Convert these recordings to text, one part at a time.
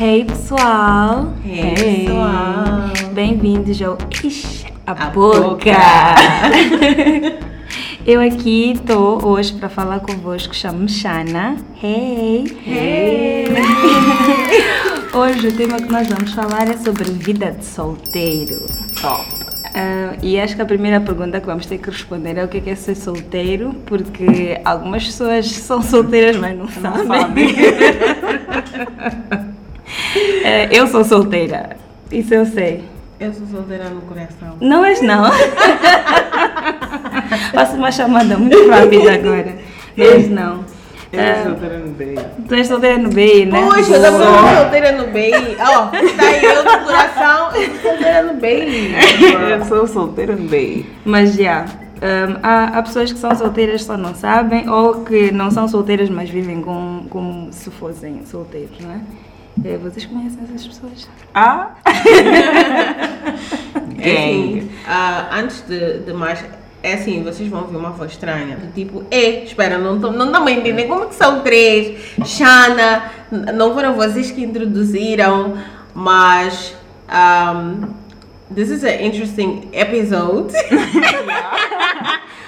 Hey pessoal! Hey, pessoal! Bem-vindos ao Ixi, a, A Boca! Boca. Eu aqui estou hoje para falar convosco, chamo-me Shana. Hey! Hey. Hoje o tema que nós vamos falar é sobre vida de solteiro. Top. Ah, e acho que a primeira pergunta que vamos ter que responder é o que é, que é ser solteiro, porque algumas pessoas são solteiras, mas não, sabem. Ah, eu sou solteira, isso eu sei. Eu sou solteira no coração. Não és não. Faço uma chamada muito rápida agora. Não és não. Eu Ah, sou solteira no beijo. tu és solteira no BI, né? Poxa, eu sou solteira no BI. Ó, tá aí eu no coração, eu sou solteira no BI. Eu sou solteira no beijo. Mas já, hum, há, há pessoas que são solteiras só não sabem ou que não são solteiras mas vivem com, como se fossem solteiros, não é? Eh, Vocês conhecem essas pessoas? Ah? É assim, ah, antes de, de mais, é assim, vocês vão ouvir uma voz estranha, do tipo, é, espera, não estão não a entender como que são três, Shana, não foram vocês que introduziram, mas um, this is an interesting episode.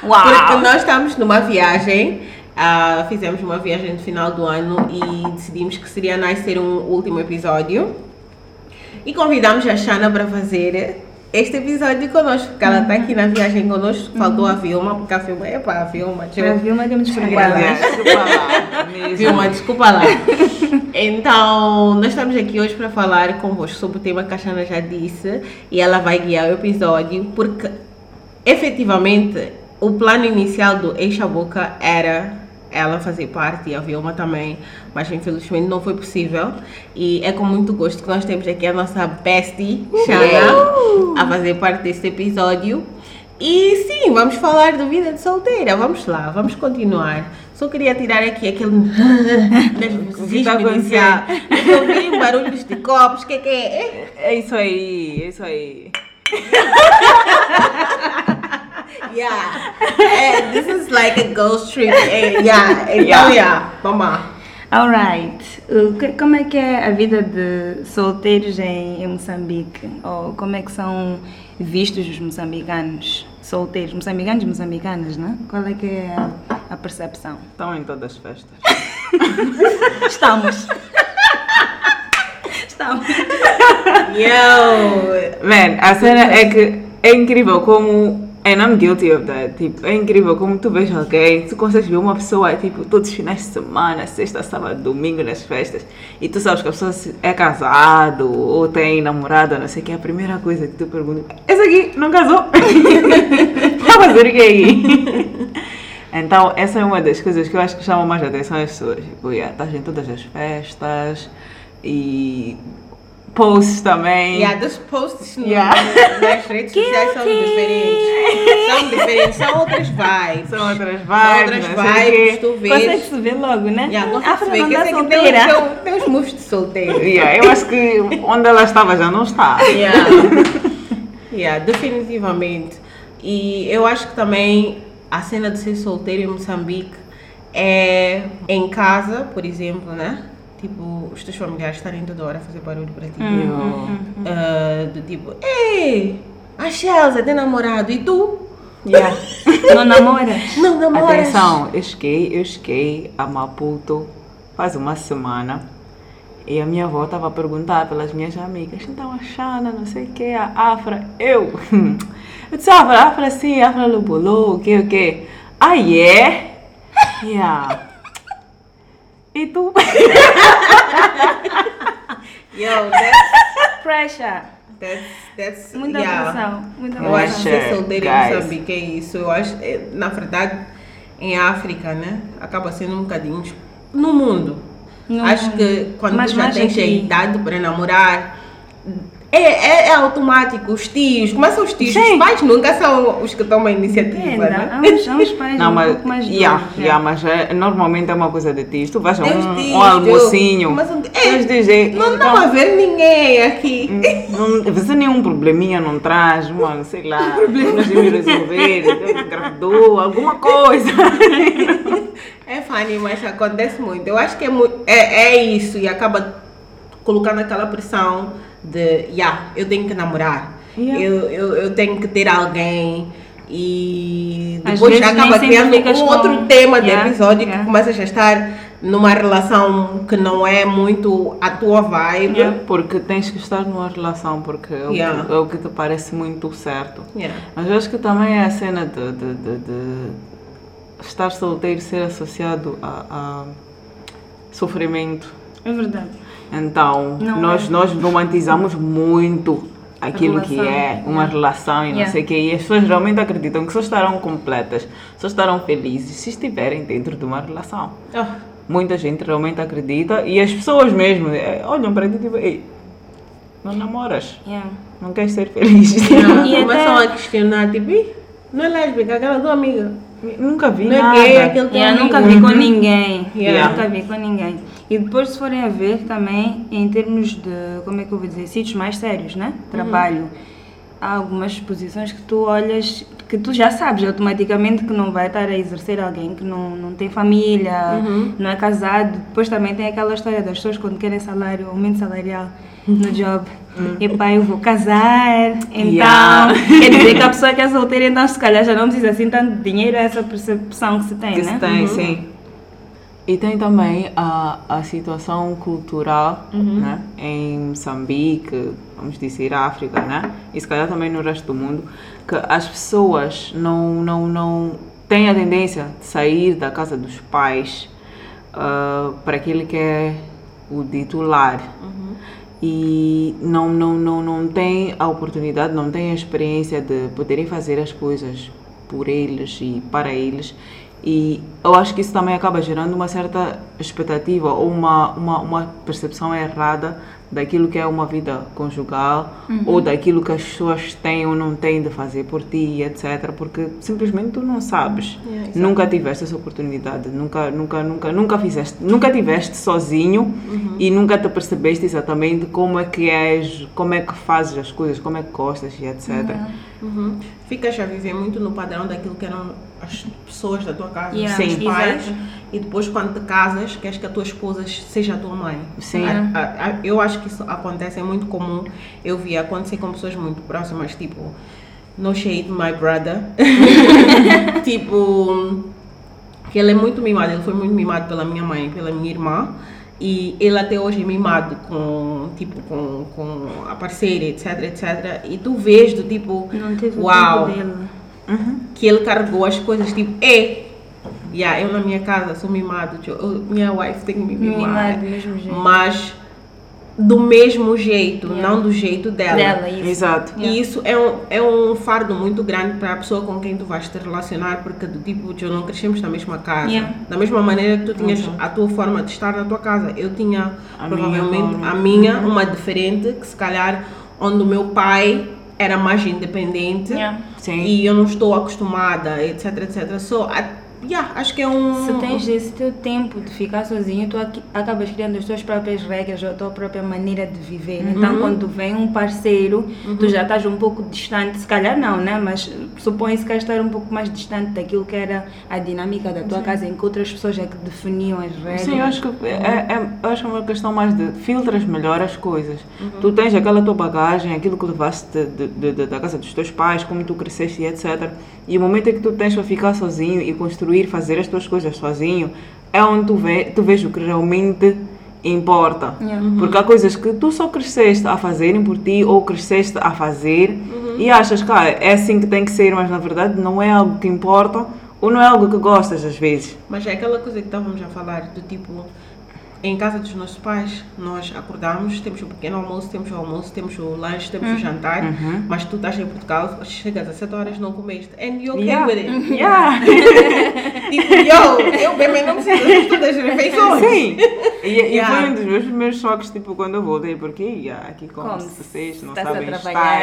Porque nós estamos numa viagem, ah, fizemos uma viagem no final do ano e decidimos que seria nice ter um último episódio. E convidamos a Shana para fazer este episódio conosco, porque ela está aqui na viagem conosco. Faltou a Vilma, porque a Vilma é para a Vilma. eu- A Vilma Desculpa lá. Vilma, desculpa lá. Então, nós estamos aqui hoje para falar convosco sobre o tema que a Shana já disse e ela vai guiar o episódio porque efetivamente o plano inicial do Eixa Boca era ela fazer parte e a Vilma também, mas infelizmente não foi possível e é com muito gosto que nós temos aqui a nossa bestie, Shana, a fazer parte deste episódio. E sim, vamos falar de vida de solteira. Vamos lá, vamos continuar. Só queria tirar aqui aquele nervosismo tá. Eu ouvi barulhos de copos, o que, que é? É isso aí, é isso aí. Yeah. É, this is like a ghost trip. É, yeah. Então, Yeah. yeah. Vamos lá. Alright. Como é que é a vida de solteiros em, em Moçambique? Ou como é que são vistos os moçambicanos solteiros? Moçambicanos e moçambicanas, né? Qual é que é a, a percepção? Estão em todas as festas. Estamos. Estamos. Yo. Man, a cena é que é incrível como. And I'm guilty of that. Tipo, é incrível como tu vês alguém, tu consegues ver uma pessoa, tipo, todos os finais de semana, sexta, sábado, domingo nas festas, e tu sabes que a pessoa é casado ou tem namorada, não sei o que, a primeira coisa que tu pergunta esse aqui não casou? A fazer o que aí? Então, essa é uma das coisas que eu acho que chama mais atenção às pessoas. Tipo, yeah, estás em todas as festas e posts também. Yeah, dos posts no- Yeah. nas redes sociais são diferentes. São diferentes, são outras vibes. São outras São vibes, outras não sei o vibes, tu Consegue vês. se ver logo, né? Yeah, consegue ver que Fernanda esse aqui tem, solteira. tem, tem uns moves de solteiro. Yeah, eu acho que onde ela estava já não está. Yeah. yeah, definitivamente. E eu acho que também a cena de ser solteiro em Moçambique é em casa, por exemplo, né? Tipo, os teus familiares estarem toda hora a fazer barulho para ti. Eu- Ah, do tipo, ei, a Chelsea tem namorado e tu? Yeah. Não namoras? Não namoras. Atenção, eu cheguei, eu cheguei a Maputo faz uma semana e a minha avó estava a perguntar pelas minhas amigas, então a Xana, não sei o que, a Afra, eu. Eu disse, Afra, Afra sim, Afra Lubolô, o que, o que? Ah, é? Yeah. E tu? Yo, that's, Pressure. that's, that's Muita yeah. pressão. Muita Eu acho que pressão. solteiro em. Moçambique é isso. Eu acho, é, na verdade, em África, né? Acaba sendo um bocadinho. No mundo. No acho mundo. que quando Mas tu já mais tens a idade para namorar. É, é, é automático, os tios, começam os tios, Sim. os pais nunca são os que tomam a iniciativa, Depende, né? há uns, há uns pais Não, um mas, pouco mais yeah, yeah, já. mas é, normalmente é uma coisa de ti. Tu vais a um, diz, um almocinho, mas- Não então, dá a ver ninguém aqui. não, você nenhum probleminha não traz, mano, sei lá, nós devemos resolver, engravidou, alguma coisa. É funny, mas acontece muito. Eu acho que é, é, é isso e acaba colocando aquela pressão de, yeah, eu tenho que namorar, Yeah. eu, eu, eu tenho que ter alguém. E depois acaba criando um com- outro tema de Yeah, episódio yeah. que começas a estar numa relação que não é muito a tua vibe. Yeah. Porque tens que estar numa relação, porque é o, Yeah. que, é o que te parece muito certo. Yeah. Mas eu acho que também é a cena de, de, de, de estar solteiro ser associado a, a sofrimento. É verdade. Então, Não nós, é. nós romantizamos muito aquilo que é uma yeah. relação e não Yeah. sei o que. E as pessoas realmente acreditam que só estarão completas, só estarão felizes se estiverem dentro de uma relação. Oh, Muita gente realmente acredita e as pessoas mesmo eh, olham para ti e tipo, ei, não namoras, Yeah. não queres ser feliz. yeah. E Começam até- a questionar, tipo, "Ih, não é lésbica, aquela tua amiga. Nunca vi Não é nada. gay, aquele teu Yeah, amigo. nunca vi com ninguém. Yeah. Nunca vi com ninguém. E depois, se forem a ver também, em termos de, como é que eu vou dizer, sítios mais sérios, né? Trabalho. Há algumas posições que tu olhas, que tu já sabes automaticamente que não vai estar a exercer alguém que não, não tem família, não é casado. Depois também tem aquela história das pessoas quando querem salário, aumento salarial no job. Epá, eu vou casar, então Yeah. quer dizer que a pessoa que é solteira, então se calhar já não precisa assim tanto de dinheiro, é essa percepção que se tem, que né? se tem, sim. E tem também a, a situação cultural né? em Moçambique, vamos dizer África, né? e se calhar também no resto do mundo, que as pessoas não, não, não têm a tendência de sair da casa dos pais ah, para aquele que é o titular. E não, não, não, não tem a oportunidade, não tem a experiência de poderem fazer as coisas por eles e para eles. E eu acho que isso também acaba gerando uma certa expectativa ou uma, uma, uma percepção errada daquilo que é uma vida conjugal ou daquilo que as pessoas têm ou não têm de fazer por ti, etc. Porque simplesmente tu não sabes. Yeah, exato. nunca tiveste essa oportunidade, nunca, nunca, nunca, nunca fizeste, nunca tiveste sozinho e nunca te percebeste exatamente como é que és, como é que fazes as coisas, como é que gostas e etc. Uhum. Ficas a viver muito no padrão daquilo que eram as pessoas da tua casa, Yeah, os Sim. pais, exato. e depois quando te casas, queres que a tua esposa seja a tua mãe. Sim. A- a- a- eu acho que isso acontece, é muito comum. Eu vi acontecer com pessoas muito próximas, tipo, no shade my brother. tipo, que ele é muito mimado, ele foi muito mimado pela minha mãe, pela minha irmã. E ele até hoje é mimado com, tipo, com, com a parceira, etc, etc. E tu vês do tipo, Não teve o uau, dele. que ele carregou as coisas, tipo, é, yeah, eu na minha casa sou mimado, tipo, eu- minha wife tem que me mimar. Mimado do mesmo jeito. Mas do mesmo jeito, Yeah. não do jeito dela. Dela, isso. Exato. E isso é um, é um fardo muito grande para a pessoa com quem tu vais te relacionar, porque do tipo, eu não crescemos na mesma casa. Yeah. Da mesma maneira que tu tinhas a tua forma de estar na tua casa. Eu tinha A provavelmente minha a minha, uma diferente, que se calhar onde o meu pai era mais independente Yeah. Sim. e eu não estou acostumada, etc, etc. So, yeah, acho que é um... Se tens esse teu tempo de ficar sozinho, tu aqui- acabas criando as tuas próprias regras, a tua própria maneira de viver. Então, quando vem um parceiro, tu já estás um pouco distante, se calhar não, né? Mas supõe-se que estar um pouco mais distante daquilo que era a dinâmica da tua casa, em que outras pessoas é que definiam as regras. Sim, eu acho que é, é, eu acho que é uma questão mais de filtras melhor as coisas. Tu tens aquela tua bagagem, aquilo que levaste de, de- de- da casa dos teus pais, como tu cresceste e etc. E o momento em que tu tens para ficar sozinho e construir, fazer as tuas coisas sozinho, é onde tu, vê, tu vês o que realmente importa. Yeah. Porque há coisas que tu só cresceste a fazerem por ti ou cresceste a fazer e achas que ah, é assim que tem que ser, mas na verdade não é algo que importa ou não é algo que gostas às vezes. Mas é aquela coisa que estávamos a falar, do tipo, em casa dos nossos pais, nós acordamos, temos o pequeno almoço, temos o almoço, temos o lanche, temos o jantar, mas tu estás em Portugal, chegas às 7 horas não comeste. And you okay Yeah. with it. Yeah. Tipo, yo, eu bem não preciso de todas as refeições. Sim! E, e Yeah. foi um dos meus primeiros choques, tipo, quando eu voltei, porque yeah, aqui como Como se vocês não sabem estar,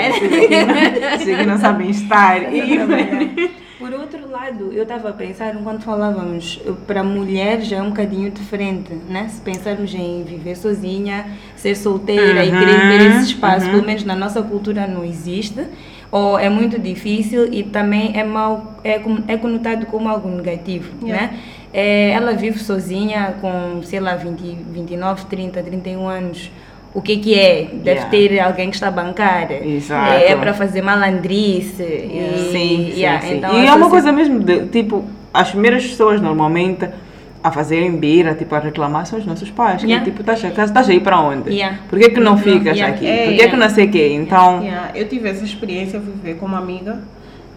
vocês não sabem estar. E, Por outro lado, eu estava a pensar, enquanto falávamos, para mulher já é um bocadinho diferente, né? Se pensarmos em viver sozinha, ser solteira e querer ter esse espaço, pelo menos na nossa cultura não existe, ou é muito difícil e também é mal, é, é conotado como algo negativo, Yeah. né? É, ela vive sozinha com, sei lá, 20, 29, 30, 31 anos, o que que é? Deve Yeah. ter alguém que está a bancar. Exato. É, para fazer malandrice. E, Sim, sim, yeah, sim. Então, e é uma coisa mesmo de, tipo, as primeiras pessoas normalmente a fazerem bira, tipo, a reclamar são os nossos pais. que, Yeah. tipo, estás estás a ir para onde? Yeah. Por que que não ficas Yeah. aqui? É, Por que yeah. que não sei o quê? Então, Yeah, eu tive essa experiência, fui viver com uma amiga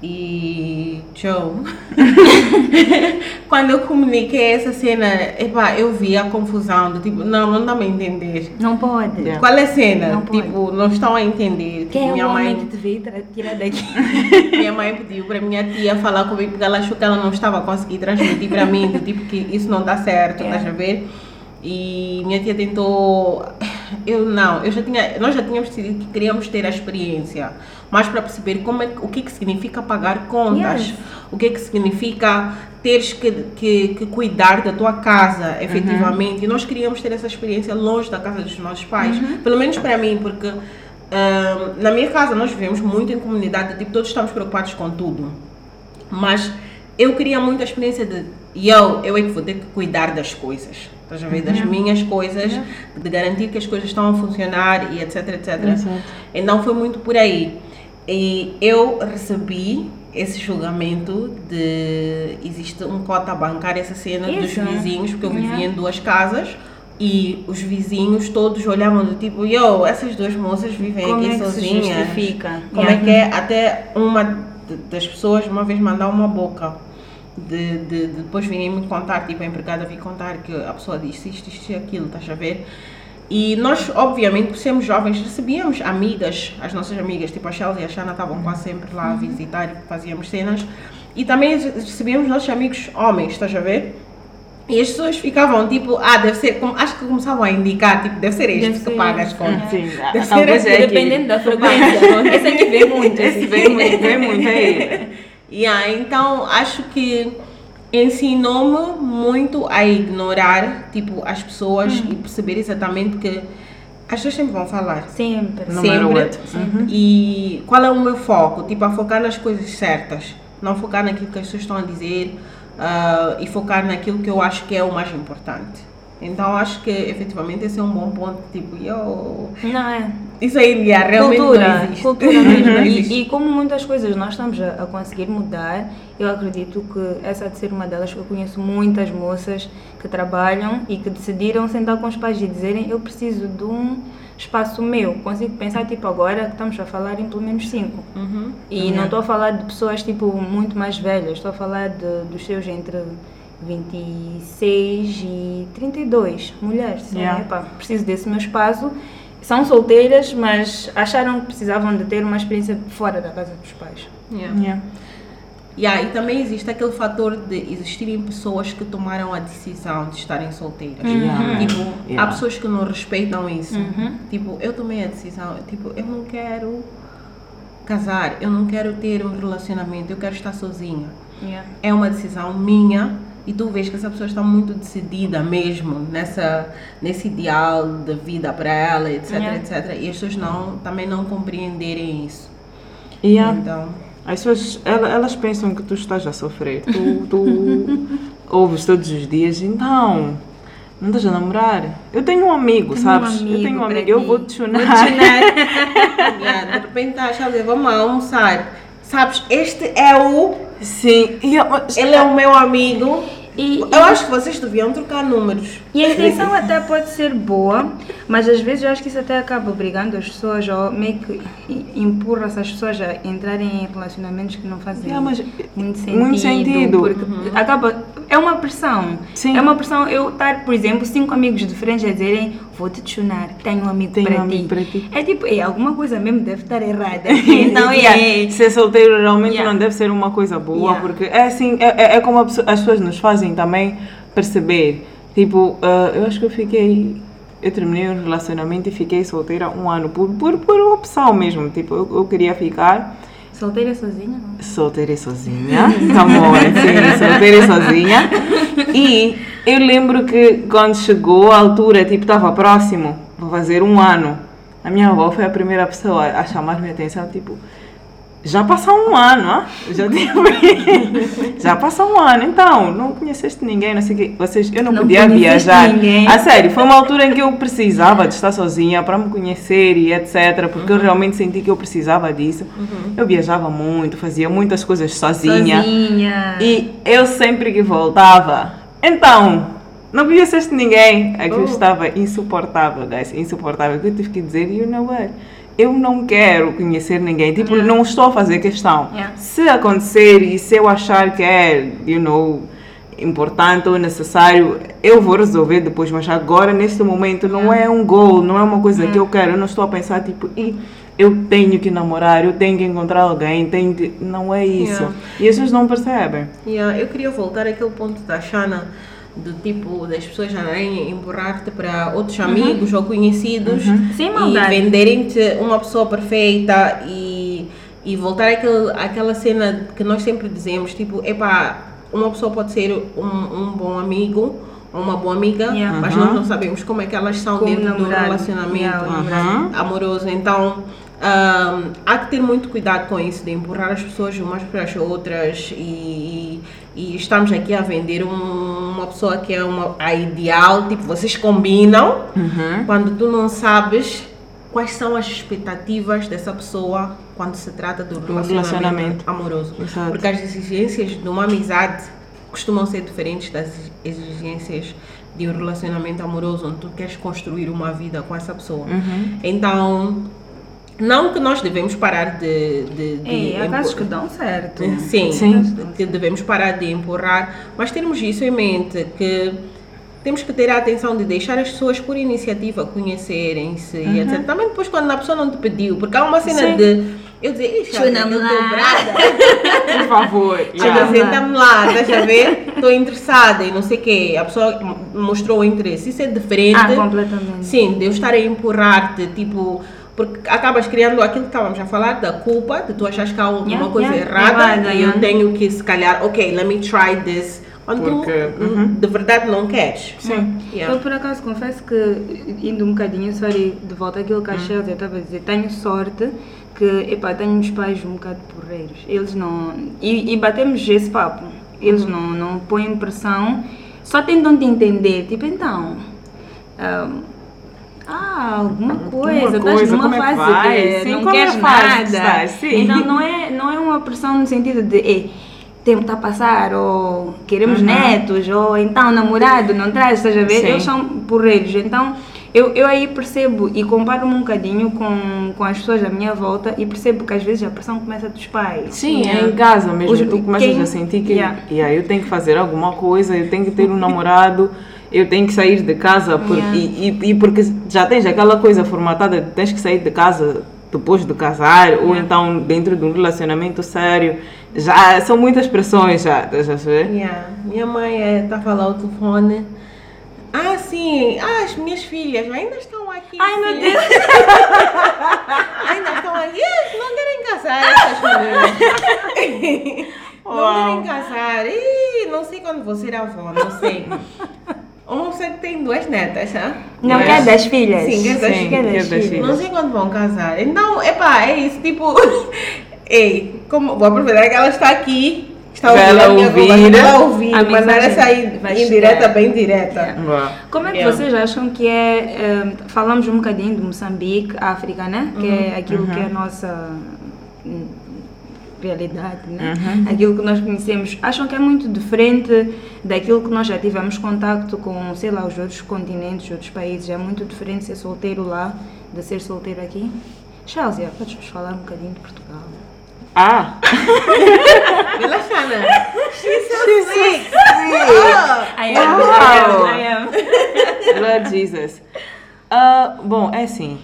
e Joe, quando eu comuniquei essa cena, epá, eu vi a confusão do tipo, não, não dá para entender. Não pode. Qual é a cena? Não pode. tipo, não estão a entender. Quem é Tipo, o minha homem mãe, que te veio tirar daqui? minha mãe pediu para minha tia falar comigo porque ela achou que ela não estava a conseguir transmitir para mim, do tipo que isso não dá certo, Yeah. estás a ver? E minha tia tentou. Eu não, eu já tinha, nós já tínhamos decidido que queríamos ter a experiência, mas para perceber como é, o que, que significa pagar contas, Yes. o que, que significa teres que, que, que cuidar da tua casa, efetivamente. E nós queríamos ter essa experiência longe da casa dos nossos pais, pelo menos para mim, porque ahm, na minha casa nós vivemos muito em comunidade, tipo, todos estamos preocupados com tudo. Mas eu queria muito a experiência de eu, eu é que vou ter que cuidar das coisas. Estás a ver? Das minhas coisas, de garantir que as coisas estão a funcionar e etc, etc. Exato. Então foi muito por aí. E eu recebi esse julgamento de existe um cota bancária, essa cena dos Isso. vizinhos, porque eu vivia Yeah. em duas casas. E os vizinhos todos olhavam do tipo, yo, essas duas moças vivem Como aqui é que se sozinhas. justifica? Como Yeah. é que é? Até uma das pessoas uma vez mandar uma boca. De, de, de depois virem me contar, tipo a empregada vir contar que a pessoa disse isto, isto e aquilo, estás a ver? E nós, obviamente, por sermos jovens, recebíamos amigas, as nossas amigas, tipo a Chelsea e a Shana estavam quase sempre lá a visitar e fazíamos cenas. E também recebíamos nossos amigos homens, estás a ver? E as pessoas ficavam tipo, ah, deve ser, como- acho que começavam a indicar, tipo, deve ser este Deve que ser paga as este, contas. sim, Deve ser talvez esse. é. Dependendo da frequência. Esse aqui vê muito. Esse vem muito, vem muito, é ele. Yeah, então acho que ensinou-me muito a ignorar tipo as pessoas e perceber exatamente que as pessoas sempre vão falar. Sempre. No sempre. Uhum. E qual é o meu foco? Tipo, a focar nas coisas certas. Não focar naquilo que as pessoas estão a dizer ah, e focar naquilo que eu acho que é o mais importante. Então acho que efetivamente esse é um bom ponto. Tipo, yo, Não é? Isso aí yeah, realmente não cultura, existe. cultura mesmo. Não existe. E, e como muitas coisas nós estamos a, a conseguir mudar, eu acredito que essa há de ser uma delas. Eu conheço muitas moças que trabalham e que decidiram sentar com os pais e dizerem eu preciso de um espaço meu. Consigo pensar, tipo, agora que estamos a falar em pelo menos cinco. Uhum. E não estou a falar de pessoas, tipo, muito mais velhas. Estou a falar de, dos seus entre 26 e 32 mulheres. Yeah. epá, preciso desse meu espaço. São solteiras, mas acharam que precisavam de ter uma experiência fora da casa dos pais. Yeah. Yeah. Yeah, e também existe aquele fator de existirem pessoas que tomaram a decisão de estarem solteiras. Yeah. Tipo, há Yeah. pessoas que não respeitam isso. Uhum. Tipo, eu tomei a decisão, tipo, eu não quero casar, eu não quero ter um relacionamento, eu quero estar sozinha. É uma decisão minha e tu vês que essa pessoa está muito decidida mesmo nessa nesse ideal de vida para ela, etc, Yeah. etc. E as pessoas não também não compreenderem isso. Yeah. Então, As pessoas, ela- elas pensam que tu estás a sofrer. Tu, tu ouves todos os dias, então, não estás a namorar. Eu tenho um amigo, Tenho um sabes? eu amigo tenho um amigo, eu ti. vou te chunar. yeah, de repente tá a dizer, vamos almoçar. Sabes, este é o. Sim, yeah, mas- Ele é o meu amigo. E, Eu acho que vocês deviam trocar números. E a intenção até pode ser boa, mas às vezes eu acho que isso até acaba obrigando as pessoas, ou meio que empurra essas pessoas a entrarem em relacionamentos que não fazem muito sentido. muito sentido. Porque acaba. É uma pressão. Sim. É uma pressão eu estar, por exemplo, cinco amigos diferentes a dizerem vou te chunar, tenho um amigo, Tenho para, um amigo ti. para ti. É tipo, é, alguma coisa mesmo deve estar errada. então, Yeah, é. Ser solteiro realmente Yeah. não deve ser uma coisa boa, Yeah. porque é assim, é, é- é como as pessoas nos fazem também perceber. Tipo, ah, eu acho que eu fiquei. Eu terminei um relacionamento e fiquei solteira um ano, por, por, por opção mesmo. Tipo, eu, eu queria ficar Solteira sozinha? não? solteira e sozinha. Come on, sim, solteira e sozinha. E eu lembro que quando chegou a altura, tipo, estava próximo, vou fazer um ano. A minha avó foi a primeira pessoa a chamar minha atenção, tipo, Já passou um ano, ah? já tive. já passou um ano, então não conheceste ninguém, não sei. Vocês, eu não, Não podia viajar. ninguém. A sério, foi uma altura em que eu precisava de estar sozinha para me conhecer e etc. Porque eu realmente senti que eu precisava disso. Eu viajava muito, fazia muitas coisas sozinha. Sozinha. E eu sempre que voltava, então, não conheceste ninguém. Aquilo Oh. estava insuportável, guys, insuportável. Que eu tive que dizer, you know what? Eu não quero conhecer ninguém. Tipo, não estou a fazer questão. Yeah. Se acontecer e se eu achar que é, you know, importante ou necessário, eu vou resolver depois. Mas agora, neste momento, não é um goal, não é uma coisa que eu quero. Eu não estou a pensar, tipo, "Ih, eu tenho que namorar, eu tenho que encontrar alguém, tenho que... Não é isso. Yeah. E as pessoas não percebem. Yeah, eu queria voltar àquele ponto da Shana, do tipo das pessoas andarem empurrar-te para outros amigos ou conhecidos Sem e venderem-te uma pessoa perfeita e, e voltar àquele, àquela cena que nós sempre dizemos, tipo, epá, uma pessoa pode ser um, um bom amigo ou uma boa amiga, Yeah. mas Uhum. nós não sabemos como é que elas são Como dentro do relacionamento Yeah, amoroso. Então, ahm, há que ter muito cuidado com isso, de empurrar as pessoas umas para as outras e, e estamos aqui a vender um- uma pessoa que é uma, a ideal, tipo, vocês combinam, Uhum. quando tu não sabes quais são as expectativas dessa pessoa quando se trata do relacionamento, relacionamento. amoroso. Exato. Porque as exigências de uma amizade costumam ser diferentes das exigências de um relacionamento amoroso, onde tu queres construir uma vida com essa pessoa. Uhum. Então, não que nós devemos parar de. de, de Ei, há casos que dão certo. Sim, Sim. que devemos parar de empurrar, mas termos isso em mente, que temos que ter a atenção de deixar as pessoas por iniciativa conhecerem-se e etc. Também depois quando a pessoa não te pediu, porque há uma cena Sim. de eu dizer, aquele teu namorada." brother, Por favor. Yeah. senta-me lá, estás a ver? Estou interessada e não sei o quê. A pessoa mostrou o interesse. Isso é diferente. Ah, completamente. Sim, de eu estar a empurrar-te, tipo, porque acabas criando aquilo que estávamos a falar, da culpa, de tu achas que há alguma Yeah, coisa yeah, errada errada, e eu yeah. tenho que, se calhar, ok, let me try this. Quando Porque, tu uhum. de verdade não queres. Sim. Yeah. Eu por acaso confesso que, indo um bocadinho, sorry, de volta àquilo Hum. que a Chelsea estava a dizer, tenho sorte que, epá, tenho uns pais um bocado porreiros. Eles não. E, e batemos esse papo. Eles Uhum. não, não põem pressão, só tentam te entender. Tipo, então. ahm, ah, alguma coisa, estás coisa, numa como é que fase de Sim, não é queres a fase que nada. Sim. Então não é, não é uma pressão no sentido de "Ei, tempo está a passar, ou queremos Uhum. netos, ou então namorado, não traz, estás a ver? Sim. Eles são porreiros. Então eu, eu aí percebo e comparo-me um bocadinho com, com as pessoas à minha volta e percebo que às vezes a pressão começa dos pais. Sim, Yeah. é em casa mesmo. Os- tu começas quem- a sentir que Yeah. yeah, eu tenho que fazer alguma coisa, eu tenho que ter um namorado, eu tenho que sair de casa. Por, Yeah. e, e, e porque já tens aquela coisa formatada de tens que sair de casa depois de casar, ou então dentro de um relacionamento sério. Já são muitas pressões já, estás a ver? Yeah. Minha mãe estava lá ao telefone. Ah, sim. Ah, as minhas filhas ainda estão aqui. Ai, meu filha. Deus! Ainda estão aqui. Não querem casar essas meninas. Não querem casar. Ih, não sei quando vou ser avó, não sei. Uma pessoa que tem duas netas, ah? Não Mas- quer das filhas? Sim, quer das Sim, quer das das filhas. Não sei quando vão casar. Então, epá, é isso, tipo. Ei, como, vou aproveitar que ela está aqui. Está ouvindo ela a minha ouvir. conversa, pra ela ouvir, A mandar mensagem essa aí vai indireta, bem direta. Uau. Como é que Yeah. vocês acham que é. eh, falamos um bocadinho de Moçambique, África, né? Que é aquilo que é a nossa hum, realidade, né? Aquilo que nós conhecemos. Acham que é muito diferente daquilo que nós já tivemos contato com, sei lá, os outros continentes, outros países? É muito diferente ser solteiro lá de ser solteiro aqui? Chelsea, podes-nos falar um bocadinho de Portugal? Ah! Pela Shana. She's so sick. Oh. I am, I am, I am. Lord Jesus. Ah, bom, é assim.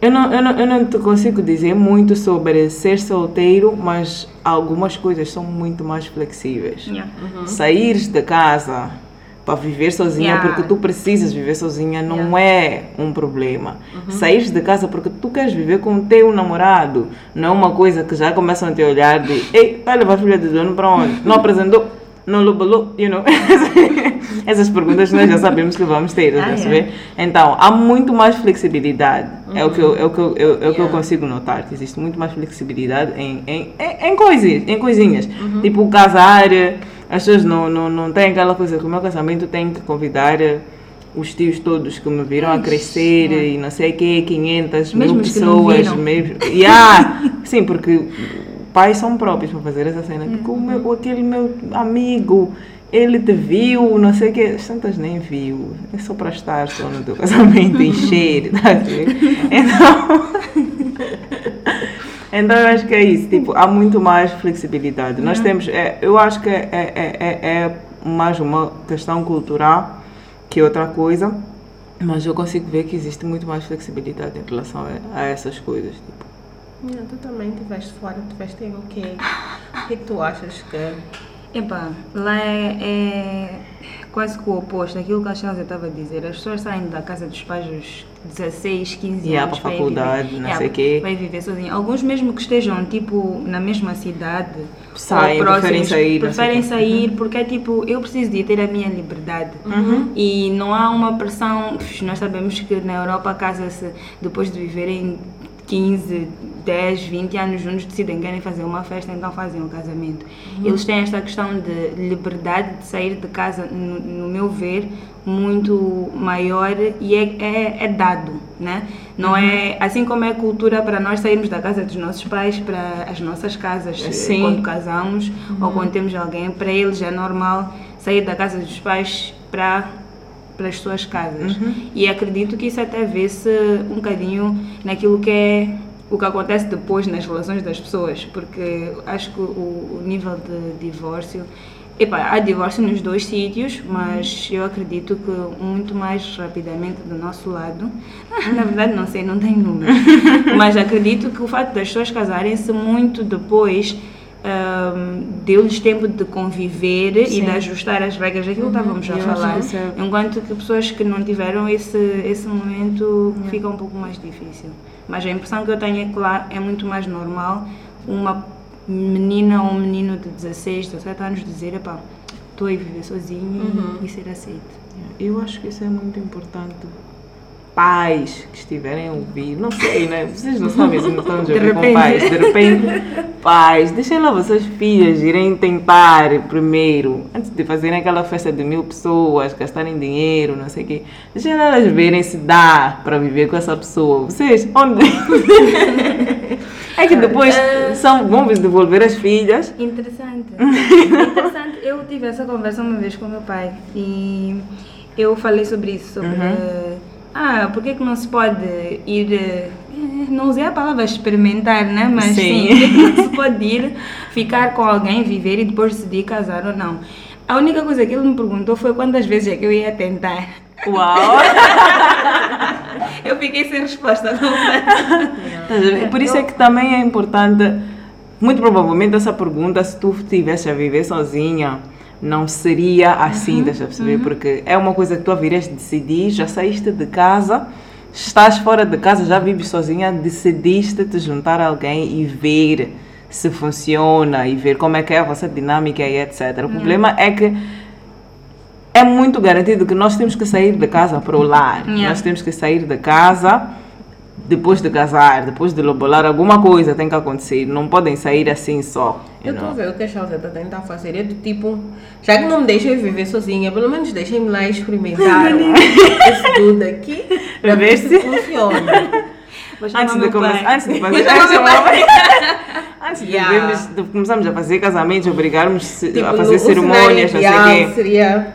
Eu não, eu, não, eu não te consigo dizer muito sobre ser solteiro, mas algumas coisas são muito mais flexíveis. Yeah. Sair de casa para viver sozinha Yeah. porque tu precisas viver sozinha não é um problema. Sair de casa porque tu queres viver com o teu namorado não é uma coisa que já começam a te olhar de ei, vai levar a filha de dono para onde? Não apresentou? Não lobolou, you know. Essas perguntas nós já sabemos que vamos ter, Ah, a é. Então, há muito mais flexibilidade. É o que eu, é o que eu, é o que eu Yeah. consigo notar, que existe muito mais flexibilidade em, em, em, em coisas, em coisinhas. Uhum. Tipo, casar, as pessoas não, não, não têm aquela coisa que o meu casamento tem que convidar os tios todos que me viram a crescer yeah. e não sei o quê, 500 Mesmo mil pessoas. Mesmo, yeah. Sim, porque pais são próprios para fazer essa cena. Porque o meu, aquele meu amigo, ele te viu, não sei o quê. As tantas nem viu. É só para estar só no teu casamento, encher. Tá a ver? Então. Então eu acho que é isso, tipo, há muito mais flexibilidade. Nós temos, é, eu acho que é, é, é, é mais uma questão cultural que outra coisa, mas eu consigo ver que existe muito mais flexibilidade em relação a, a essas coisas. Tipo. Não, tu também estiveste fora, estiveste em o quê? O que é que tu achas que. Epá, lá é, é quase que o oposto daquilo que a Chelsea estava a dizer. As pessoas saem da casa dos pais aos 16, 15 Yeah, anos. para ir faculdade, viver. não Yeah, sei quê. Vai viver sozinho. Alguns mesmo que estejam, tipo, na mesma cidade. Saem, ou preferem próximos, sair, Preferem o quê. sair porque é tipo, eu preciso de ter a minha liberdade. Uhum. E não há uma pressão. Nós sabemos que na Europa casa-se depois de viverem 15, 10, 20 anos juntos, decidem que querem fazer uma festa, então fazem um casamento. Eles têm esta questão de liberdade de sair de casa, no, no meu ver, muito maior e é, é, é dado, né? Não é assim como é cultura para nós sairmos da casa dos nossos pais para as nossas casas eh, Sim. quando casamos ou quando temos alguém, para eles é normal sair da casa dos pais para para as suas casas. E acredito que isso até vê-se um bocadinho naquilo que é o que acontece depois nas relações das pessoas, porque acho que o, o nível de divórcio Epá, há divórcio nos dois sítios, mas eu acredito que muito mais rapidamente do nosso lado. Na verdade, não sei, não tenho números. mas acredito que o facto das pessoas casarem-se muito depois ahm, deu-lhes tempo de conviver e Sim. de ajustar as regras daquilo que estávamos a falar. é- Enquanto que pessoas que não tiveram esse, esse momento fica um pouco mais difícil. Mas a impressão que eu tenho é que lá é muito mais normal uma menina ou um menino de 16, 17 anos dizer, epá, estou a viver sozinho e ser aceito. Eu acho que isso é muito importante. Pais que estiverem a ouvir, não sei, né? Vocês não sabem se não estão a ouvir com pais. De repente, pais, deixem lá vossas filhas irem tentar primeiro, antes de fazerem aquela festa de mil pessoas, gastarem dinheiro, não sei o quê. Deixem elas verem se dá para viver com essa pessoa. Vocês, onde? É que depois são, vão devolver as filhas. Interessante. Interessante. Eu tive essa conversa uma vez com meu pai e eu falei sobre isso, sobre ah, por que, que não se pode ir eh, não usei a palavra experimentar, né? Mas sim, Sim. por que não se pode ir ficar com alguém, viver e depois decidir casar ou não? A única coisa que ele me perguntou foi quantas vezes é que eu ia tentar. Uau! Eu fiquei sem resposta a ver? Por isso é que também é importante, muito provavelmente essa pergunta, se tu estivesse a viver sozinha, não seria assim, estás a perceber? Porque é uma coisa que tu a vires decidir, já saíste de casa, estás fora de casa, já vives sozinha, decidiste te juntar a alguém e ver se funciona e ver como é que é a vossa dinâmica e etc. O problema é que é muito garantido que nós temos que sair de casa para o lar. Yeah. Nós temos que sair de casa depois de casar, depois de lobolar, alguma coisa tem que acontecer. Não podem sair assim só. Eu estou ver o que a Chelsea está a tentar fazer. É do tipo, já que não me deixam viver sozinha, pelo menos deixem-me lá experimentar esse tudo aqui para ver se funciona. Antes de, começar, antes de fazer, antes de, Yeah. vermos- de começarmos a fazer casamentos, obrigarmos Tipo, a fazer cerimônias, não sei o quê. seria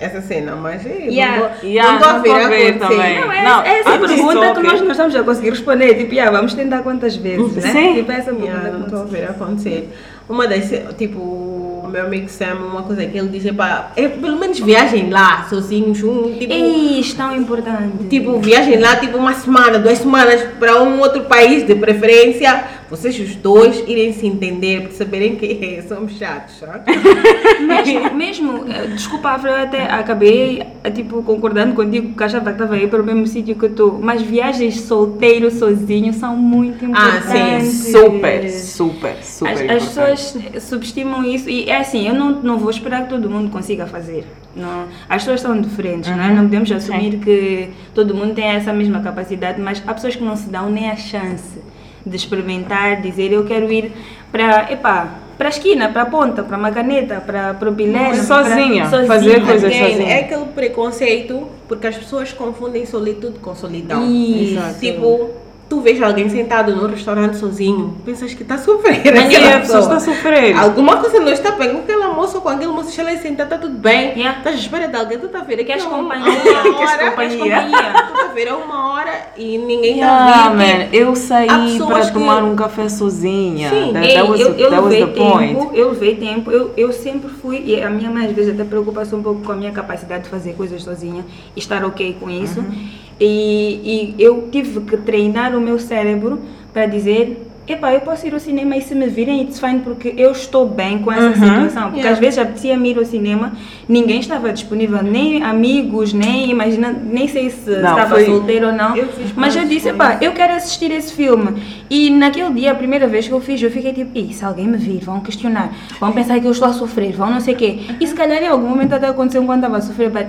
essa cena, mas Yeah. não estou Yeah, não estou a não ver ver acontecer. também. Não, é, Não, é essa pergunta que que- nós não estamos a conseguir responder. Tipo, ah, vamos tentar quantas vezes, né? Sim. Tipo, essa pergunta Yeah, não estou a ver acontecer. Uma das, tipo, o meu amigo Sam, uma coisa que ele diz, pá, é pelo menos viagem lá, sozinhos, juntos, tipo, Ixi, tão importante. tipo, viagem lá, tipo, uma semana, duas semanas para um outro país, de preferência, vocês os dois irem se entender, perceberem que somos chatos? Mesmo, mesmo eh, desculpa, eu até acabei eh, tipo, concordando contigo que achava que estava aí para o mesmo sítio que tu, mas viagens solteiro, sozinho, são muito Ah, sim, importantes. Super, super, super. As, as pessoas subestimam isso e é assim, eu não, não vou esperar que todo mundo consiga fazer. Não, as pessoas são diferentes, não é? Não podemos assumir que todo mundo tem essa mesma capacidade, mas há pessoas que não se dão nem a chance de experimentar, dizer eu quero ir para, epá, para a esquina, para a ponta, para uma caneta, para, para o bilhete. Sozinha, para, fazer coisas Again, sozinha. É aquele preconceito, porque as pessoas confundem solitude com solidão. Isso. Tipo, tu vês alguém sentado no restaurante sozinho, pensas que está a sofrer. Mas aquela é, a pessoa está a sofrer. Alguma coisa não está bem com aquela moça ou com aquele moço, deixa ela sentar, está tudo bem. Yeah. Estás à espera de alguém, tu está a ver Queres é uma- companhia? uma Queres hora, companhia? Tu está a ver é uma hora e ninguém está Yeah, a ver. man, eu saí para que- tomar um café sozinha. Sim. That, that was, eu, eu that levei tempo, eu levei tempo, eu, eu sempre fui, e a minha mãe às vezes até preocupa-se um pouco com a minha capacidade de fazer coisas sozinha e estar ok com isso. Uhum. E, e eu tive que treinar o meu cérebro para dizer. Epá, eu posso ir ao cinema e se me virem, it's fine, porque eu estou bem com essa Uhum. situação. Porque Yeah. às vezes apetecia-me ir ao cinema, ninguém estava disponível, nem amigos, nem imagina, nem sei se Não, estava foi- solteiro ou não. Eu Mas eu disse, epá, eu quero assistir esse filme. E naquele dia, a primeira vez que eu fiz, eu fiquei tipo, "Ih, se alguém me vir, vão questionar, vão pensar que eu estou a sofrer, vão não sei o quê. E se calhar em algum momento até aconteceu quando estava a sofrer, but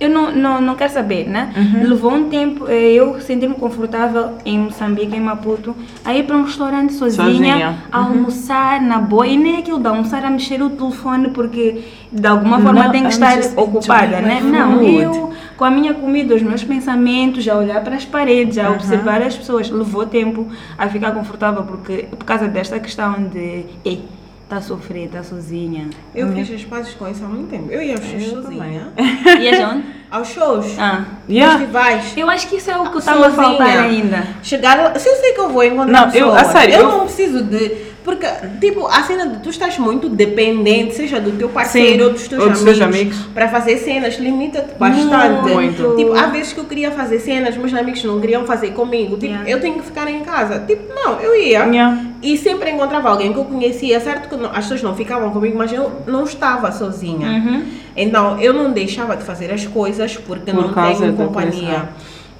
eu não, não, não quero saber, né? Levou um tempo eh, eu sentir-me confortável em Moçambique, em Maputo, a ir para um restaurante sozinha, Sozinha. a almoçar na boa. E nem aquilo de almoçar a mexer o telefone, porque de alguma forma Não, tem que estar ocupada, né? Não, eu com a minha comida, os meus pensamentos, a olhar para as paredes, a observar as pessoas. Levou tempo a ficar confortável porque por causa desta questão de ei, está a sofrer, está sozinha. Eu fiz as pazes com isso há muito tempo. Eu ia aos shows Eu sozinha. A onde? Aos shows. Ah. Yeah. Festivais. Eu acho que isso é o que está-me a faltar ainda. Chegar se eu sei que eu vou encontrar Não, eu- pessoas, a sério, eu eu- não preciso de. Porque, tipo, a cena de tu estás muito dependente, seja do teu parceiro Sim, ou dos teus ou dos amigos, amigos. para fazer cenas, limita-te bastante. Muito. Tipo, há vezes que eu queria fazer cenas, meus amigos não queriam fazer comigo. Tipo, Yeah. eu tenho que ficar em casa. Tipo, não, eu ia. Yeah. E sempre encontrava alguém que eu conhecia. Certo que não- as pessoas não ficavam comigo, mas eu não estava sozinha. Uhum. Então, eu não deixava de fazer as coisas porque Por não tenho companhia.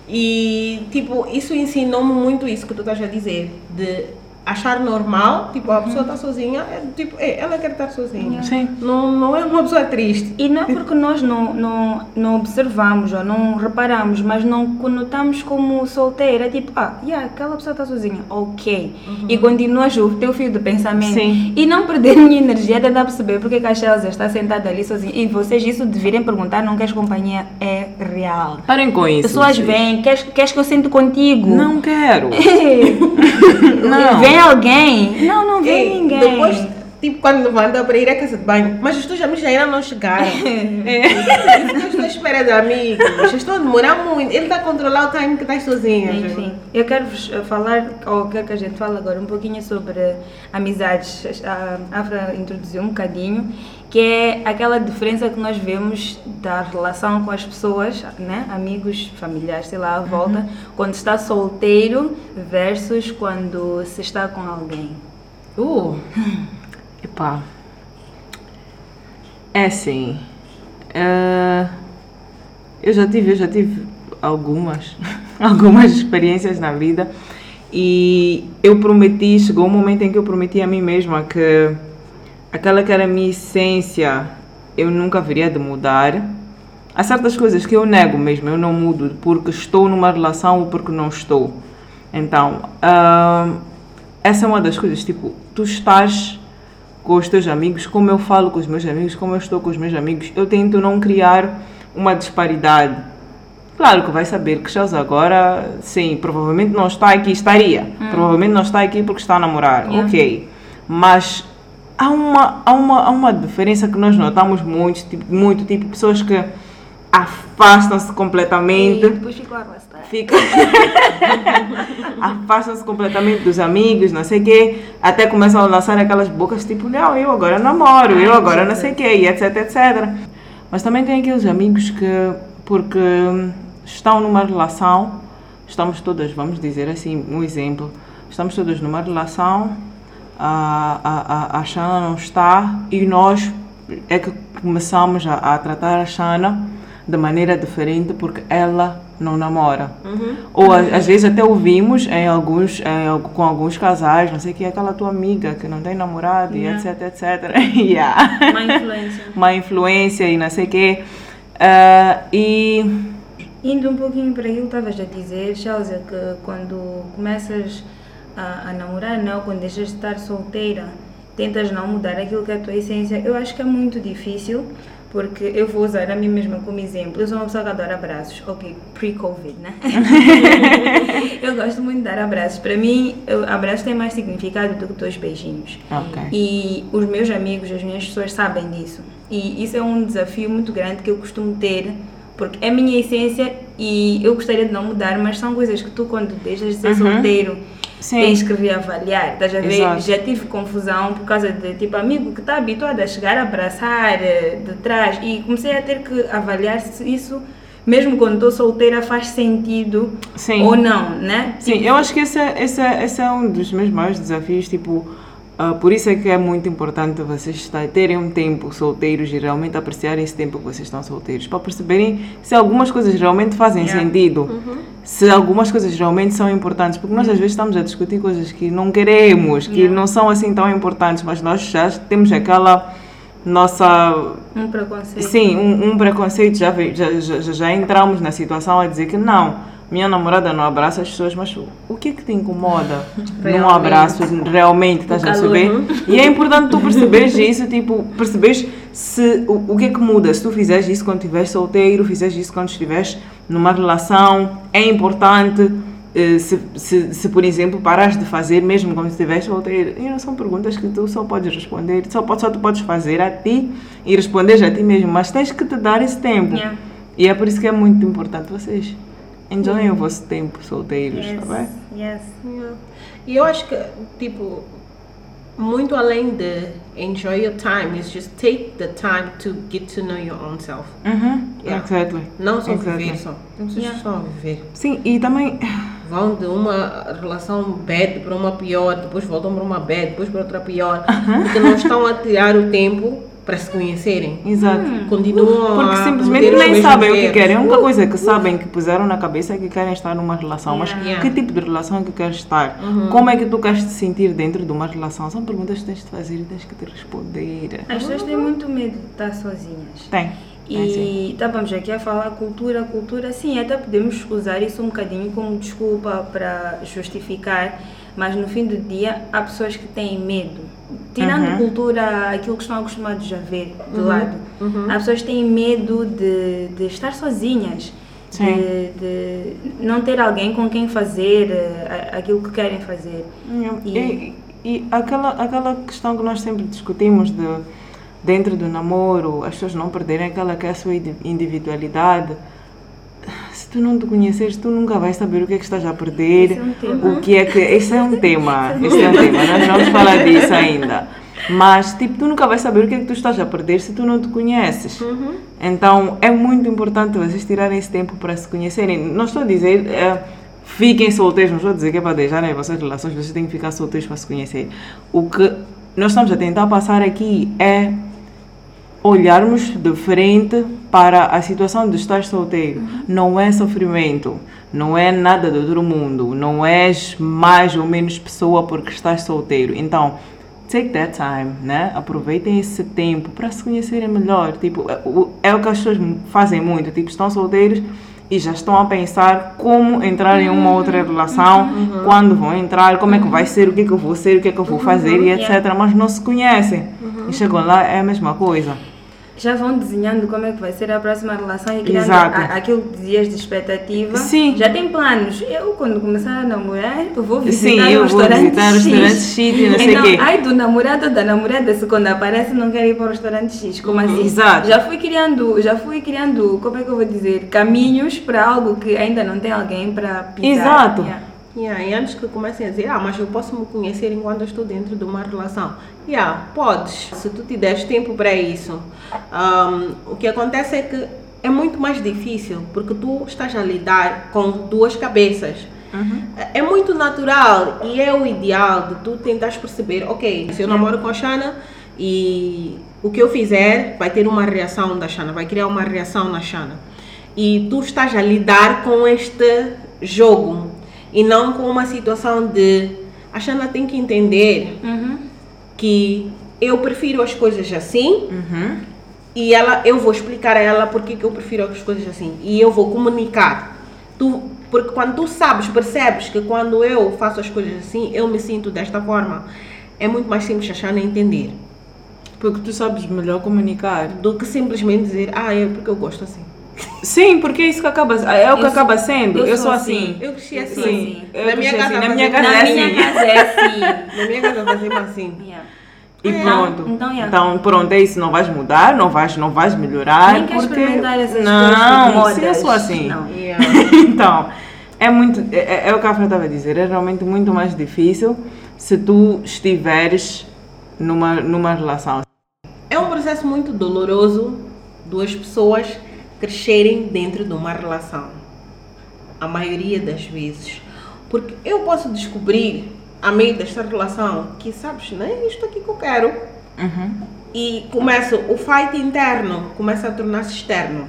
E, tipo, isso ensinou-me muito isso que tu estás a dizer. De achar normal, tipo, a pessoa está sozinha, é, tipo, é, ela quer estar sozinha. Sim. Não, não é uma pessoa triste. E não é porque nós não, não, não observamos ou não reparamos, mas não conotamos como solteira. É tipo, ah, yeah, aquela pessoa está sozinha, ok. E continuas o teu fio de pensamento. Sim. E não perder minha energia, tentar perceber porque que a Chelsea está sentada ali sozinha. E vocês isso de virem perguntar, não queres companhia, é real. Parem com isso. Pessoas vocês. vêm, queres, queres que eu sente contigo? Não quero. não. Vem alguém? Não, não vem E ninguém. Depois, tipo, quando levanta para ir à casa de banho, mas os teus amigos ainda não chegaram. é. Eu estou à espera de amigos, vocês estão a demorar muito. Ele está a controlar o time que estás sozinha. Enfim, eu quero vos eh, falar, ou quero que a gente fale agora um pouquinho sobre amizades. A Afra introduziu um bocadinho, que é aquela diferença que nós vemos da relação com as pessoas, né? amigos, familiares, sei lá, à volta, quando está solteiro versus quando se está com alguém. Uh, Epá. É assim. eh, eu já tive, eu já tive algumas, algumas experiências na vida e eu prometi, chegou um momento em que eu prometi a mim mesma que aquela que era a minha essência eu nunca viria de mudar. Há certas coisas que eu nego mesmo, eu não mudo porque estou numa relação ou porque não estou. Então, ah, essa é uma das coisas, tipo, tu estás com os teus amigos, como eu falo com os meus amigos, como eu estou com os meus amigos, eu tento não criar uma disparidade. Claro que vai saber que Chelsea agora, sim, provavelmente não está aqui, estaria. Provavelmente não está aqui porque está a namorar, Yeah. ok. Mas há uma, há, uma, há uma diferença que nós notamos muito, tipo, muito, tipo, pessoas que afastam-se E completamente depois ficou a arrastar. fica afastam-se completamente dos amigos, não sei o quê, até começam a lançar aquelas bocas tipo, não, eu agora namoro, eu agora não sei o quê, e etc, etc. Mas também tem aqueles amigos que, porque estão numa relação, estamos todas, vamos dizer assim, um exemplo, estamos todos numa relação, a, a, a, a Shana não está e nós é que começamos a, a tratar a Shana de maneira diferente porque ela não namora. Ou a- às vezes até ouvimos em alguns, em al- com alguns casais, não sei que é aquela tua amiga que não tem namorado e Yeah. etc, etc. yeah. Má influência. Má influência e não sei o quê. Ah, e Indo um pouquinho para aquilo que estavas a dizer, Chelsea, que quando começas a, a namorar, não, quando deixas de estar solteira, tentas não mudar aquilo que é a tua essência, eu acho que é muito difícil, porque eu vou usar a mim mesma como exemplo. Eu sou uma pessoa que adora abraços, ok, pre-Covid, né? eu gosto muito de dar abraços. Para mim, abraços têm mais significado do que dois beijinhos. Ok. E os meus amigos, as minhas pessoas sabem disso. E isso é um desafio muito grande que eu costumo ter, porque é a minha essência e eu gostaria de não mudar, mas são coisas que tu, quando deixas de ser solteiro, Sim. tens que reavaliar. Estás a ver? Exato. Já tive confusão por causa de tipo amigo que está habituado a chegar a abraçar eh, de trás e comecei a ter que avaliar se isso, mesmo quando estou solteira, faz sentido Sim. ou não, né? Sim, eu acho que esse é, esse, é, esse é um dos meus maiores desafios, tipo, ah, por isso é que é muito importante vocês estarem- terem um tempo solteiros e realmente apreciarem esse tempo que vocês estão solteiros, para perceberem se algumas coisas realmente fazem Yeah. sentido, se algumas coisas realmente são importantes, porque nós às vezes estamos a discutir coisas que não queremos, que Yeah. não são assim tão importantes, mas nós já temos aquela nossa Um preconceito. Sim, um, um preconceito, já, já, já- já entramos na situação a dizer que não, minha namorada não abraça as pessoas, mas o, que é que te incomoda num Realmente. abraço, realmente, estás a perceber? E é importante tu perceberes isso, tipo, perceberes se, o, o que é que muda, se tu fizeres isso quando estiveres solteiro, fizeres isso quando estiveres numa relação, é importante... eh, Se, se, se, por exemplo, parares de fazer mesmo quando estiveres solteiro, e não são perguntas que tu só podes responder, só, pode- só tu podes fazer a ti e responder a ti mesmo, mas tens que te dar esse tempo. Yeah. E é por isso que é muito importante vocês enjoyem o vosso tempo solteiros, Yes, tá bem? yes. Yeah. E eu acho que, tipo, muito além de enjoy your time, is just take the time to get to know your own self. Uhum, Yeah. exactly. Não só Exactly. viver só. Não Yeah. só viver. Sim, e também, Vão de uma relação bad para uma pior, depois voltam para uma bad, depois para outra pior. Porque não estão a tirar o tempo para se conhecerem. exato. Continuam Porque a simplesmente nem sabem o que querem. A única coisa que sabem que puseram na cabeça é que querem estar numa relação. Mas Yeah. que tipo de relação é que queres estar? Como é que tu queres te sentir dentro de uma relação? São perguntas que tens de fazer e tens que te responder. As pessoas têm muito medo de estar sozinhas. Tem. E estávamos aqui a falar cultura, cultura, sim, até podemos usar isso um bocadinho como desculpa para justificar, mas no fim do dia há pessoas que têm medo. Tirando Uhum. cultura, aquilo que estão acostumados a ver de lado, há pessoas que têm medo de, de estar sozinhas, de, de não ter alguém com quem fazer eh, aquilo que querem fazer. E, e, e aquela, aquela questão que nós sempre discutimos de dentro do namoro, as pessoas não perderem aquela que é a sua indi- individualidade. Se tu não te conheceres, tu nunca vais saber o que é que estás a perder. Esse é um tema. O que é que. Esse é um tema. Esse é um tema. Nós vamos falar disso ainda. Mas, tipo, tu nunca vais saber o que é que tu estás a perder se tu não te conheces. Então, é muito importante vocês tirarem esse tempo para se conhecerem. Não estou a dizer. eh, fiquem solteiros, não estou a dizer que é para deixarem as vossas relações, vocês têm que ficar solteiros para se conhecer. O que nós estamos a tentar passar aqui é olharmos de frente para a situação de estar solteiro. Não é sofrimento, não é nada do outro mundo, não és mais ou menos pessoa porque estás solteiro. Então, take that time, né? Aproveitem esse tempo para se conhecerem melhor. Tipo, é o- é que as pessoas fazem muito, tipo, estão solteiros e já estão a pensar como entrar em uma outra relação, quando vão entrar, como é que vai ser, o que é que eu vou ser, o que é que eu vou fazer e etc. Mas não se conhecem. E chegam lá, é a mesma coisa. Já vão desenhando como é que vai ser a próxima relação e criando Exato. a- aquilo que dizias de expectativa. Sim. Já tem planos. Eu, quando começar a namorar, eu vou visitar Sim, o eu vou restaurante visitar o X. restaurante X e não sei então, quê. ai do namorado ou da namorada, se quando aparece não quer ir para o restaurante X. Como assim? Exato. Já fui criando, já fui criando, como é que eu vou dizer, caminhos para algo que ainda não tem alguém para pisar. Exato. Yeah. Yeah, e antes que comecem a dizer, ah, mas eu posso me conhecer enquanto estou dentro de uma relação. Yeah, podes, se tu te deres tempo para isso. Ahm, o que acontece é que é muito mais difícil, porque tu estás a lidar com duas cabeças. É muito natural e é o ideal de tu tentares perceber, ok, se eu namoro com a Shana e o que eu fizer vai ter uma reação da Shana, vai criar uma reação na Shana. E tu estás a lidar com este jogo e não com uma situação de a Shana tem que entender que eu prefiro as coisas assim e ela, eu vou explicar a ela porque que eu prefiro as coisas assim. E eu vou comunicar. Tu, porque quando tu sabes, percebes que quando eu faço as coisas assim, eu me sinto desta forma, é muito mais simples achar nem entender. Porque tu sabes melhor comunicar. Do que simplesmente dizer, ah, é porque eu gosto assim. Sim, porque é isso que acaba, é o que Eu acaba sou- sendo. eu Eu, sou assim. assim. Eu cresci assim. Sim, eu na minha casa, assim, na minha casa Na é minha assim. casa é assim. Na minha casa fazemos assim. Yeah. E É. pronto. Então, yeah. Então, pronto, é isso. Não vais mudar, não vais, não vais melhorar. Nem quer porque... experimentar essas não, coisas sim, eu sou assim. Não. Yeah. então, é muito. É, é- é o que a Fran estava a dizer. É realmente muito mais difícil se tu estiveres numa, numa relação. É um processo muito doloroso duas pessoas crescerem dentro de uma relação. A maioria das vezes. Porque eu posso descobrir, a meio desta relação, que sabes, não é isto aqui que eu quero. Uhum. E começa o fight interno, começa a tornar-se externo.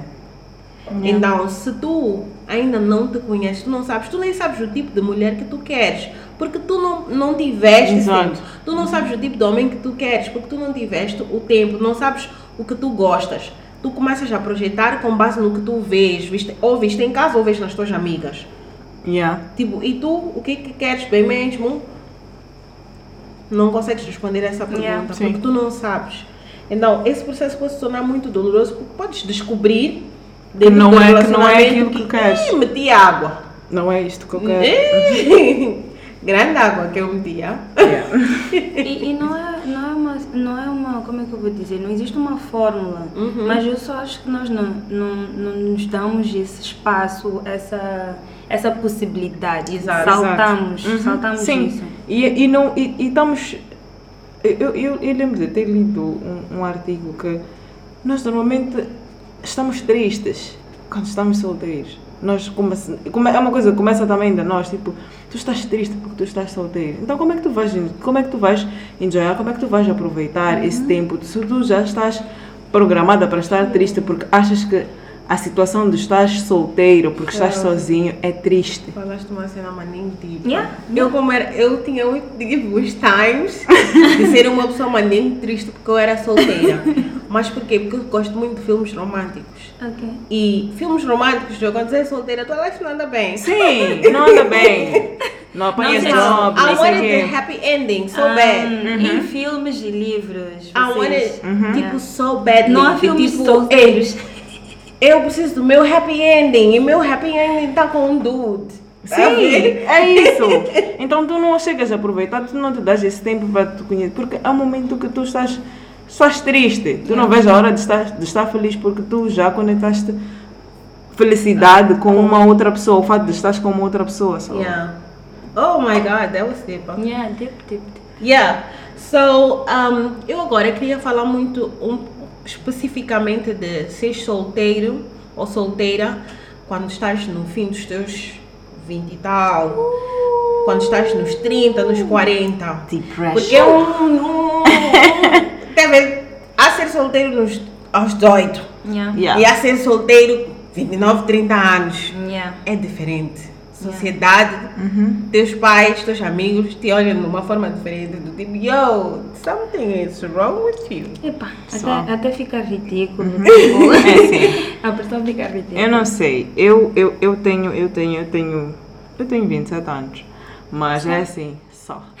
Então, se tu ainda não te conheces, tu não sabes, tu nem sabes o tipo de mulher que tu queres, porque tu não, não tiveste Exato. tempo. Tu não sabes o tipo de homem que tu queres, porque tu não tiveste o tempo, não sabes o que tu gostas. Tu começas a projetar com base no que tu vês, viste, ou viste em casa ou vês nas tuas amigas. Yeah. Tipo, e tu, o que que queres bem mesmo? Não consegues responder essa pergunta, Yeah. Sim. porque tu não sabes. Então, esse processo pode se tornar muito doloroso, porque podes descobrir dentro não do é- que não é aquilo que queres. "Ih, meti água. Não é isto que eu quero. Grande água que eu metia. Yeah. E, e não, é, não, não é uma, como é que eu vou dizer, não existe uma fórmula, Uhum. mas eu só acho que nós não, não, não nos damos esse espaço, essa, essa possibilidade. Exato, saltamos, Uhum. saltamos Sim. isso. E, e, não, e, e estamos. Eu, eu, eu lembro de ter lido um, um artigo que nós normalmente estamos tristes quando estamos solteiros. Nós come, come- é uma coisa que começa também de nós, tipo, tu estás triste porque tu estás solteiro. Então como é que tu vais, como é que tu vais enjoyar, como é que tu vais aproveitar esse tempo se tu já estás programada para estar triste porque achas que a situação de estar solteiro porque estás Claro. sozinho é triste. Falaste uma cena maninho tipo. Yeah, Eu, como era, eu tinha muito os times de ser uma pessoa maninho triste porque eu era solteira. Mas porquê? Porque eu gosto muito de filmes românticos. Ok. E filmes românticos, eu quando você é solteira, tua life não anda bem. Sim, não anda bem. Não apanhas Não, job, I wanted the happy ending, so Ah, bad. Em filmes e livros. I vocês- wanted, tipo, so badly. Não há filmes tipo, solteiros. Eu preciso do meu happy ending. E meu happy ending tá com um dude. Sim, é isso. Então tu não chegas a aproveitar, tu não te dás esse tempo para te conhecer, porque é um momento que tu estás, estás triste. Tu não vês a hora de estar, de estar feliz, porque tu já conectaste felicidade com uma outra pessoa, o fato de estar com uma outra pessoa. Só. Yeah. Oh my god, that was deep. Yeah, dip, dip, dip. Yeah. So, um, eu agora queria falar muito um, especificamente de ser solteiro ou solteira quando estás no fim dos teus 20 e tal, quando estás nos 30, nos 40. Depression. Porque é um. um, um deve, a ser solteiro nos, aos 18 Yeah. Yeah. e a ser solteiro 29, 30 anos Yeah. é diferente. Sociedade, teus pais, teus amigos te olham de uma forma diferente, do tipo, yo, something is wrong with you. Epa, até, até fica ridículo. tipo, É sim. a pessoa fica ridícula. Eu não sei, eu, eu, eu tenho, eu tenho, eu tenho, eu tenho 27 anos, mas é assim, só.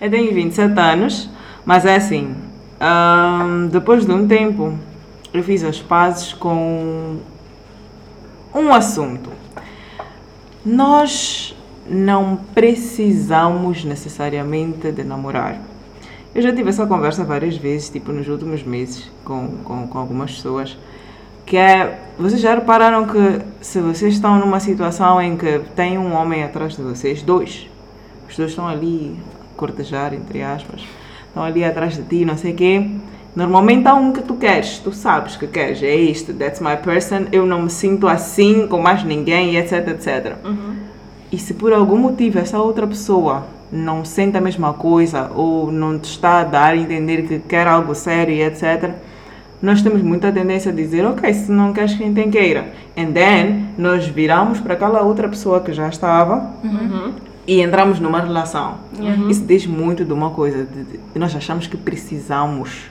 eu tenho 27 anos, mas é assim, depois de um tempo, eu fiz as pazes com um assunto. Nós não precisamos necessariamente de namorar. Eu já tive essa conversa várias vezes, tipo nos últimos meses, com, com, com algumas pessoas, que é, vocês já repararam que se vocês estão numa situação em que tem um homem atrás de vocês, dois, os dois estão ali a cortejar, entre aspas, estão ali atrás de ti, não sei o quê, Normalmente há um que tu queres, tu sabes que queres, é isto, that's my person, eu não me sinto assim com mais ninguém, etc, etc. E se por algum motivo essa outra pessoa não sente a mesma coisa ou não te está a dar a entender que quer algo sério, e etc., nós temos muita tendência a dizer, ok, se não queres quem tem queira. And then, nós viramos para aquela outra pessoa que já estava e entramos numa relação. Isso diz muito de uma coisa, de, de- nós achamos que precisamos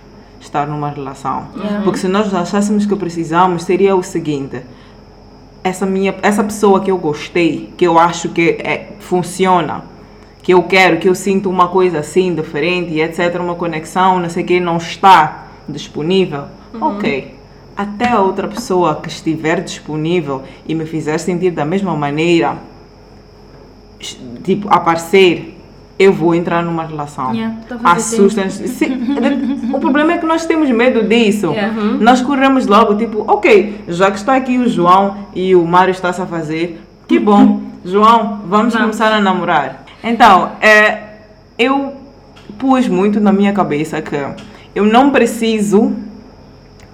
estar numa relação. Porque se nós achássemos que precisamos, seria o seguinte, essa minha essa pessoa que eu gostei, que eu acho que é, funciona, que eu quero, que eu sinto uma coisa assim diferente etc, uma conexão, não sei o que, não está disponível, ok. Até a outra pessoa que estiver disponível e me fizer sentir da mesma maneira, tipo, aparecer, eu vou entrar numa relação. Yeah, tá a fazer Assusta-nos. Sim, O problema é que nós temos medo disso. Yeah. Nós corremos logo, tipo, ok, já que está aqui o João e o Mário está-se a fazer, que bom, João, vamos, Vamos. começar a namorar. Então, é, eu pus muito na minha cabeça que eu não preciso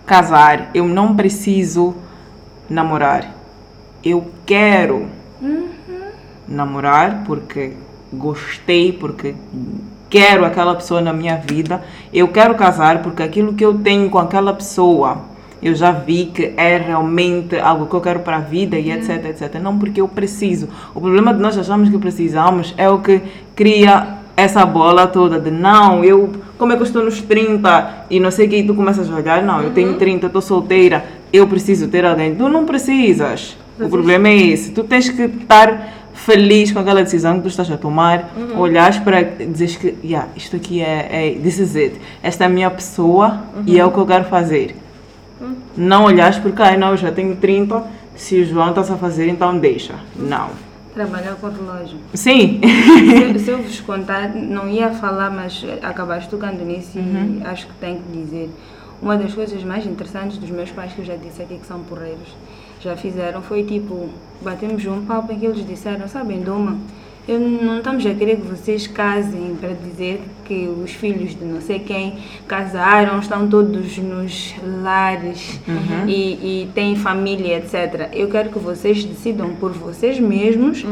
casar, eu não preciso namorar. Eu quero namorar porque gostei, porque quero aquela pessoa na minha vida. Eu quero casar porque aquilo que eu tenho com aquela pessoa eu já vi que é realmente algo que eu quero para a vida e etc, etc. Não porque eu preciso. O problema de nós acharmos que precisamos é o que cria essa bola toda de não, eu, como é que eu estou nos 30 e não sei o que, e tu começas a olhar, não, eu tenho 30, eu estou solteira, eu preciso ter alguém. Tu não precisas. O problema é esse. Tu tens que estar feliz com aquela decisão que tu estás a tomar, olhares para dizer que yeah, isto aqui é, é this is it. Esta é a minha pessoa e é o que eu quero fazer. Não olhares porque, ai não, eu já tenho 30, se o João está a fazer, então deixa. Não. Trabalhar com o relógio. Sim. se, se eu vos contar, não ia falar, mas acabaste tocando nisso e acho que tenho que dizer. Uma das coisas mais interessantes dos meus pais, que eu já disse aqui que são porreiros, já fizeram, foi tipo, batemos um papo em que eles disseram, sabem, Doma, eu não estamos a querer que vocês casem para dizer que os filhos de não sei quem casaram, estão todos nos lares e, e têm família, etc. Eu quero que vocês decidam por vocês mesmos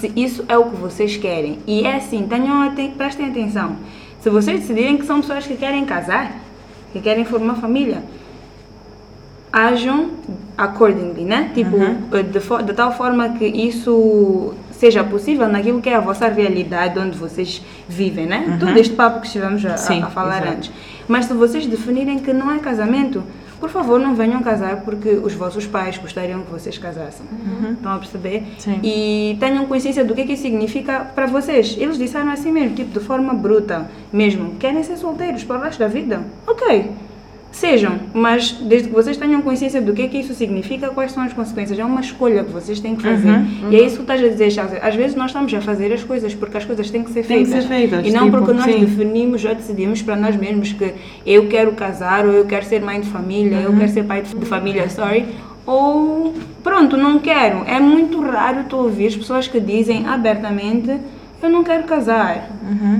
se isso é o que vocês querem. E é assim, tenham prestem atenção. Se vocês decidirem que são pessoas que querem casar, que querem formar família, ajam accordingly, né? Tipo, eh, de, fo- de tal forma que isso seja possível naquilo que é a vossa realidade, onde vocês vivem, né? Todo este papo que estivemos a, Sim, a falar exato. antes. Mas se vocês definirem que não é casamento, por favor, não venham casar porque os vossos pais gostariam que vocês casassem. Estão a perceber? Sim. E tenham consciência do que é que isso significa para vocês. Eles disseram assim mesmo, tipo, de forma bruta mesmo. Querem ser solteiros para o resto da vida? Ok. Sejam, mas desde que vocês tenham consciência do que é que isso significa, quais são as consequências. É uma escolha que vocês têm que fazer. E é isso que estás a dizer, Chelsea. Às vezes nós estamos a fazer as coisas porque as coisas têm que ser Têm que feitas. ser feitas, E não tipo, porque nós sim. definimos ou decidimos para nós mesmos que eu quero casar ou eu quero ser mãe de família, eu quero ser pai de de família, sorry. Ou pronto, não quero. É muito raro tu ouvir as pessoas que dizem abertamente eu não quero casar,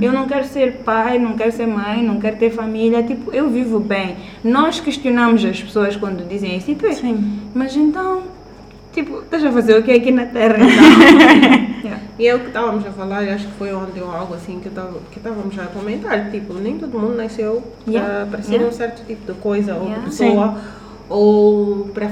eu não quero ser pai, não quero ser mãe, não quero ter família, tipo, eu vivo bem. Nós questionamos as pessoas quando dizem isso, tipo, Sim. mas então, tipo, estás a fazer o que aqui na Terra então? Yeah. E é o que estávamos a falar, acho que foi ontem ou algo assim que tava- que estávamos a comentar. Tipo, nem todo mundo nasceu Yeah. para ser Yeah. um certo tipo de coisa ou pessoa, ou para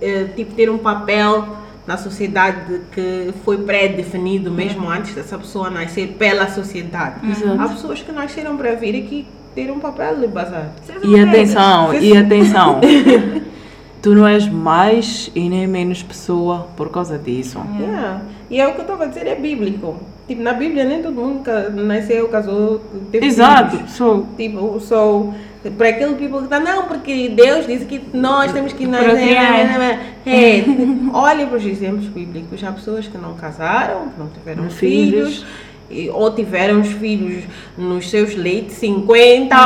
eh, tipo, ter um papel na sociedade que foi pré-definido mesmo antes dessa pessoa nascer pela sociedade. Exato. Há pessoas que nasceram para vir aqui ter um papel de bazar. E atenção, e atenção. tu não és mais e nem menos pessoa por causa disso. Yeah. E é o que eu estava a dizer, é bíblico. Tipo, na Bíblia nem todo mundo nasceu, casou, teve Exato. filhos. So, Tipo, sou para aquele people que está, não, porque Deus disse que nós temos que nascer. Procriar. É, olha para os exemplos bíblicos. Há pessoas que não casaram, que não tiveram Filhos. filhos. ou tiveram os filhos nos seus late 50,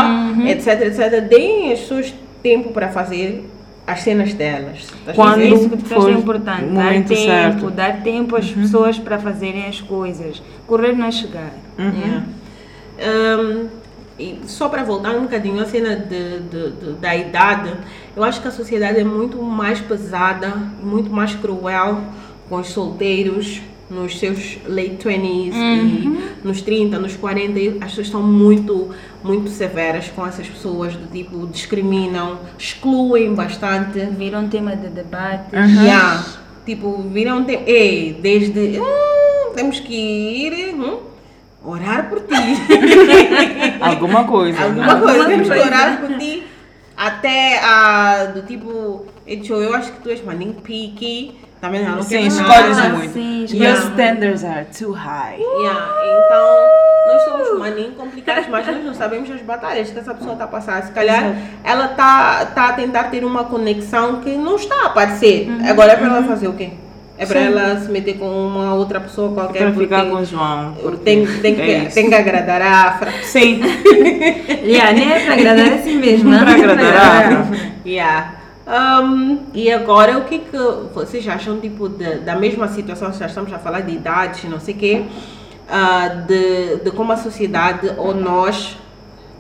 etc, etc. Deem as suas tempo para fazer as cenas delas. Quando- isso que tu é importante. Dar tempo, certo. dar tempo às pessoas para fazerem as coisas. Correr não é chegar. Yeah. Um, e só para voltar um bocadinho à cena de, de- de- da idade, eu acho que a sociedade é muito mais pesada, muito mais cruel com os solteiros nos seus late 20s e nos 30, nos 40, e as pessoas estão muito, muito severas com essas pessoas, do tipo, discriminam, excluem bastante. Viram tema de debate. Yeah. Tipo, viram, te- ei, desde, hum, temos que ir, hum, orar por ti. Alguma coisa. Alguma né? coisa, temos que coisa. orar por ti. Até a do tipo, Echo, eu acho que tu és maninho pique. Também não, não Sim, escolhes nada. muito. sim, Your escolhes standards are too high. Yeah, então, nós somos maninho complicados, mas nós não sabemos as batalhas que essa pessoa está a passar. Se calhar ela está tá a tentar ter uma conexão que não está a aparecer. Agora é para ela fazer o quê? É para ela se meter com uma outra pessoa qualquer Para ficar com o João. tem, tem, que, é tem que agradar a Afra. Sim. Yeah, nem é para agradar assim mesmo. Para não? agradar a Afra. Yeah. Um, e agora, o que, que vocês acham, tipo, de- da mesma situação, já estamos a falar de idades, não sei o quê, ah, de, de como a sociedade ou nós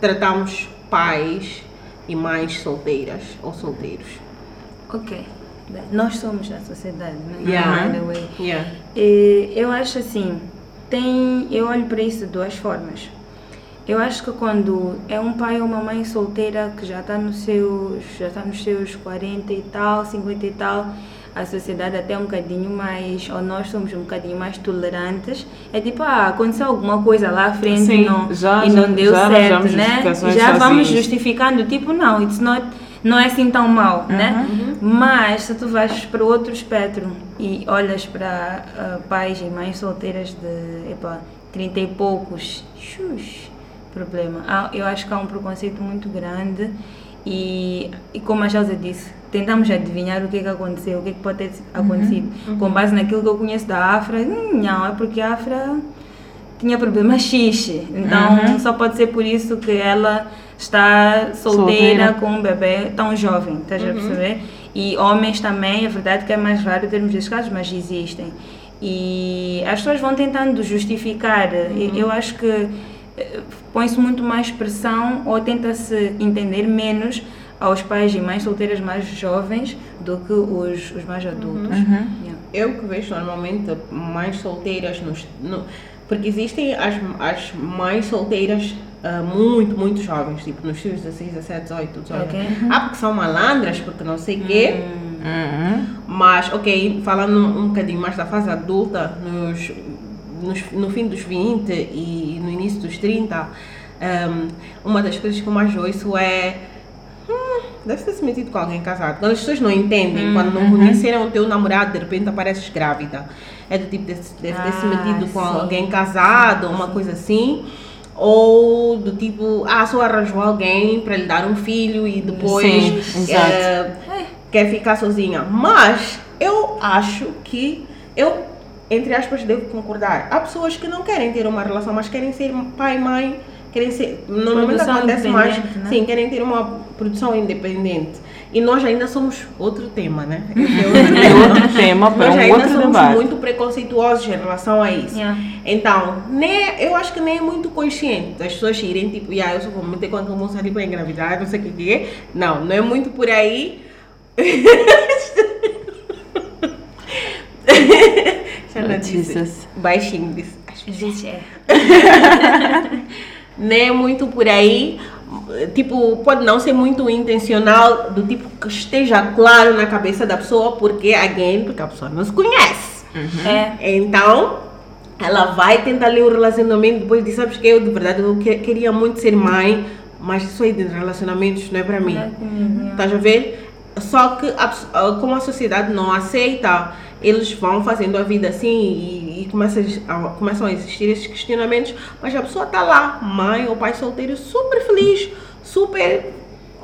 tratamos pais e mães solteiras ou solteiros? Ok. Nós somos a sociedade, né? Yeah. By the way. Yeah. E eu acho assim, tem, eu olho para isso de duas formas. Eu acho que quando é um pai ou uma mãe solteira que já está nos seus, já está nos seus 40 e tal, 50 e tal, a sociedade até é um bocadinho mais, ou nós somos um bocadinho mais tolerantes. É tipo, ah, aconteceu alguma coisa lá à frente Sim, e não, já- e não já- deu já certo, arranjamos né? Já vamos sozinhos. justificando, tipo, não, it's not, não é assim tão mal, né? Mas se tu vais para outro espectro e olhas para ah, pais e mães solteiras de epa, 30 e poucos, xux, problema. Há- eu acho que há um preconceito muito grande e, e como a Chelsea disse, tentamos adivinhar o que é que aconteceu, o que é que pode ter acontecido. Com base naquilo que eu conheço da Afra, hum, não, é porque a Afra tinha problema X. Então só pode ser por isso que ela está solteira, Solteira. com um bebê tão jovem, estás a perceber? E homens também, é verdade que é mais raro termos esses casos, mas existem. E as pessoas vão tentando justificar. E Eu acho que eh, põe-se muito mais pressão ou tenta-se entender menos aos pais e mães solteiras mais jovens do que os, os mais adultos. Yeah. Eu que vejo normalmente mães solteiras nos. No, porque existem as, as mães solteiras ah, muito, muito jovens, tipo nos seus 16, 17, 18, 18. Ok. Ah, porque são malandras, porque não sei o quê. Uhum. Mas, ok, falando um bocadinho mais da fase adulta, nos, nos- no fim dos 20 e no início dos 30, um, uma das coisas que eu mais ouço é. Hum, deve ter se metido com alguém casado. Quando as pessoas não entendem, quando não conheceram o teu namorado, de repente apareces grávida. É do tipo, deve, ter se Ah, metido com sim. alguém casado, uma coisa assim. Ou do tipo, ah, só arranjou alguém para lhe dar um filho e depois Sim, eh, quer ficar sozinha. Mas eu acho que eu, entre aspas, devo concordar. Há pessoas que não querem ter uma relação, mas querem ser pai e mãe, querem ser. Normalmente Produção acontece mais. né? Sim, querem ter uma produção independente. E nós ainda somos outro tema, né? É outro É outro tema para nós um ainda outro somos debate. muito preconceituosos em relação a isso. Yeah. Então, nem, eu acho que nem é muito consciente das pessoas irem tipo, yeah, eu só vou meter quando moça ali para engravidar, não sei o que que é. Não, não é muito por aí. Xana disse, Jesus. baixinho disse. Gente, é. Nem é muito por aí. Tipo, pode não ser muito intencional, do tipo que esteja claro na cabeça da pessoa, porque again, porque a pessoa não se conhece. É. Então, ela vai tentar ler o relacionamento depois de, sabes que eu de verdade eu que- queria muito ser mãe, mas isso aí de relacionamentos não é para mim. Yeah. Estás a ver? Só que a como a sociedade não aceita, eles vão fazendo a vida assim e, começam, a, começam a existir esses questionamentos, mas a pessoa está lá, mãe ou pai solteiro, super feliz, super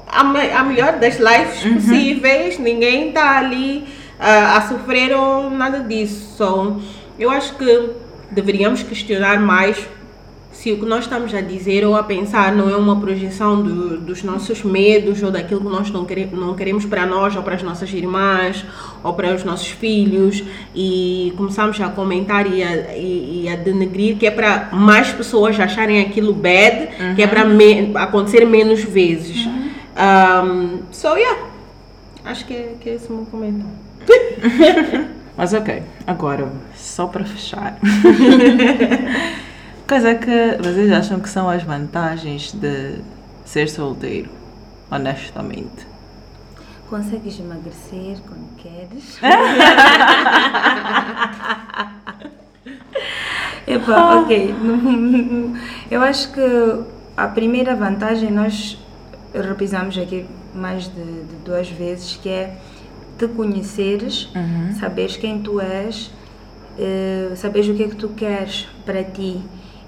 a, a melhor das lives possíveis, ninguém está ali ah, a sofrer ou nada disso. So, eu acho que deveríamos questionar mais se o que nós estamos a dizer ou a pensar não é uma projeção do, dos nossos medos ou daquilo que nós não, quere, não queremos para nós ou para as nossas irmãs ou para os nossos filhos e começamos a comentar e a, e, e a denegrir que é para mais pessoas acharem aquilo bad, que é para me, acontecer menos vezes. Um, so, yeah. Acho que é, que é esse o meu comentário. Mas ok, agora, só para fechar. Quais é que vocês acham que são as vantagens de ser solteiro? Honestamente. Consegues emagrecer quando queres. Epa, ok. Eu acho que a primeira vantagem nós repisamos aqui mais de, de duas vezes, que é te conheceres, saberes quem tu és, eh, saberes o que é que tu queres para ti.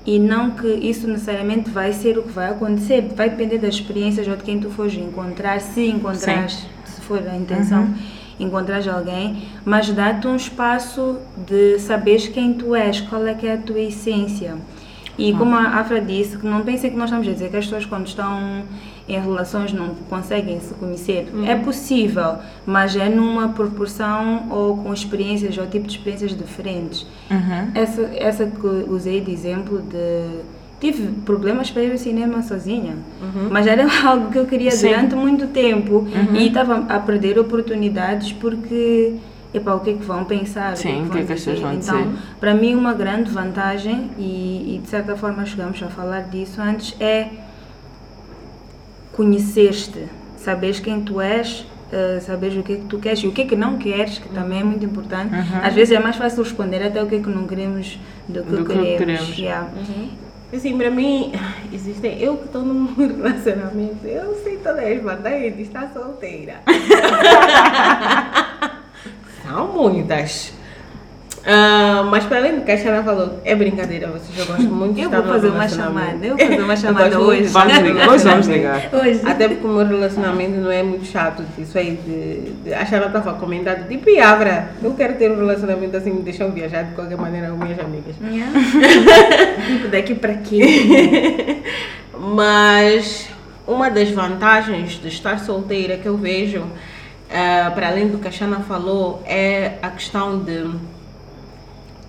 E não que isso necessariamente vai ser o que vai acontecer, vai depender das experiências ou de quem tu fores encontrar, se encontrares, se for a intenção, encontrares alguém, mas dá-te um espaço de saberes quem tu és, qual é que é a tua essência. E como a Afra disse, que não pensem que nós estamos a dizer que as pessoas quando estão em relações não conseguem se conhecer. É possível, mas é numa proporção ou com experiências ou tipo de experiências diferentes. Essa, essa que usei de exemplo de tive problemas para ir ao cinema sozinha, mas era algo que eu queria Sim. durante muito tempo e estava a perder oportunidades porque Epá, o que é que vão pensar? Sim, o que é que as pessoas vão então, dizer? para mim, uma grande vantagem, e, e de certa forma chegamos a falar disso antes, é conhecer-te, saberes quem tu és, uh, saberes o que é que tu queres e o que é que não queres, que também é muito importante. Uhum. Às vezes é mais fácil responder até o que é que não queremos do que Do que queremos. queremos. Yeah. Assim, para mim, existem. Eu que estou num relacionamento, eu sei todas as vantagens de estar solteira. São muitas. Ah, mas para além do que a Xana falou, é brincadeira, vocês já gostam muito de Eu vou fazer uma chamada, eu vou fazer uma chamada hoje. Vamos ligar, hoje vamos ligar. Hoje. Até porque o meu relacionamento não é muito chato disso aí de, de a Xana estava comentando, tipo, Abra, eu quero ter um relacionamento assim, me deixam viajar de qualquer maneira com minhas amigas. Tipo, daqui para aqui. Mas uma das vantagens de estar solteira que eu vejo, eh, para além do que a Xana falou, é a questão de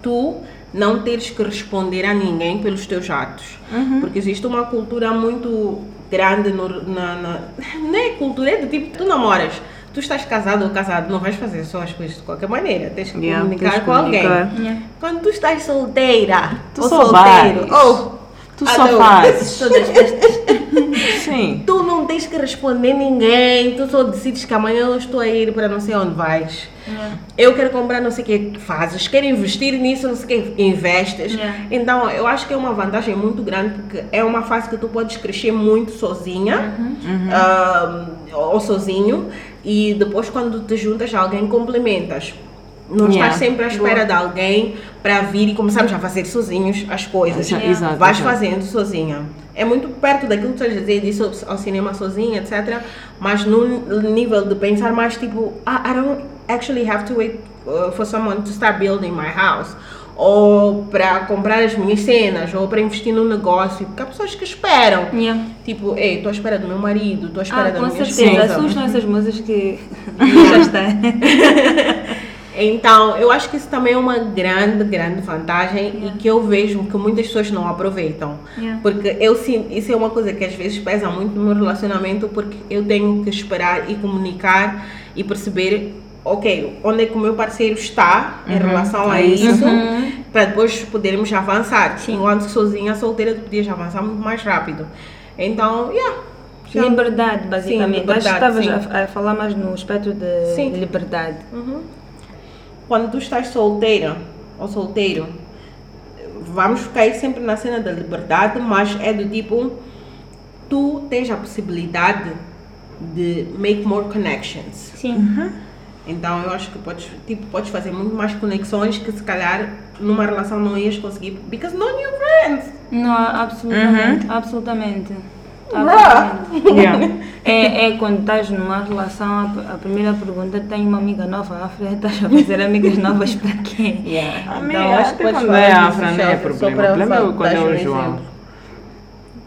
tu não teres que responder a ninguém pelos teus atos. Porque existe uma cultura muito grande no, na, na. Não é cultura, é do tipo, tu namoras. Tu estás casado ou casado, não vais fazer só as coisas de qualquer maneira, tens que Yeah, comunicar com alguém. Yeah. Quando tu estás solteira, Tu ou solteiro, vais. ou Tu só Adão. fazes. Sim. Tu não tens que responder ninguém, tu só decides que amanhã eu estou a ir para não sei onde vais. Eu quero comprar não sei o que fazes, quero investir nisso, não sei o que investes. Yeah. Então eu acho que é uma vantagem muito grande porque é uma fase que tu podes crescer muito sozinha ah, ou sozinho e depois quando te juntas a alguém complementas. Não Yeah. estás sempre à espera de alguém para vir e começarmos a fazer sozinhos as coisas. Exa- exato, Vais exato. fazendo sozinha. É muito perto daquilo que tu estás a dizer, disso ao cinema sozinha, etc. Mas no nível de pensar mais tipo, ah, I don't actually have to wait uh, for someone to start building my house. Ou para comprar as minhas cenas, ou para investir num negócio. Porque há pessoas que esperam. Yeah. Tipo, ei, estou à espera do meu marido, estou à espera Ah, da com minha certeza. esposa. Assustam essas moças que já está. Então, eu acho que isso também é uma grande, grande vantagem e que eu vejo que muitas pessoas não aproveitam. Yeah. Porque eu sinto, isso é uma coisa que às vezes pesa muito no meu relacionamento porque eu tenho que esperar e comunicar e perceber, ok, onde é que o meu parceiro está em relação a é isso. isso, para depois podermos avançar. Enquanto sozinha, solteira, tu podias avançar muito mais rápido. Então, yeah. já- Liberdade, basicamente. liberdade, Acho que estavas sim. a, a falar mais no aspecto de Sim. liberdade. Quando tu estás solteira ou solteiro, vamos cair sempre na cena da liberdade, mas é do tipo, tu tens a possibilidade de make more connections. Sim. Então eu acho que podes, tipo, podes fazer muito mais conexões que se calhar numa relação não ias conseguir, because no new friends. Não, absolutamente. Bruh. absolutamente. Yeah. É, é quando estás numa relação, a, a primeira pergunta tem uma amiga nova frente, estás a fazer amigas novas para quê? Yeah. Amiga, Então acho que podes quando é afra, não é problema. O problema é quando é o João.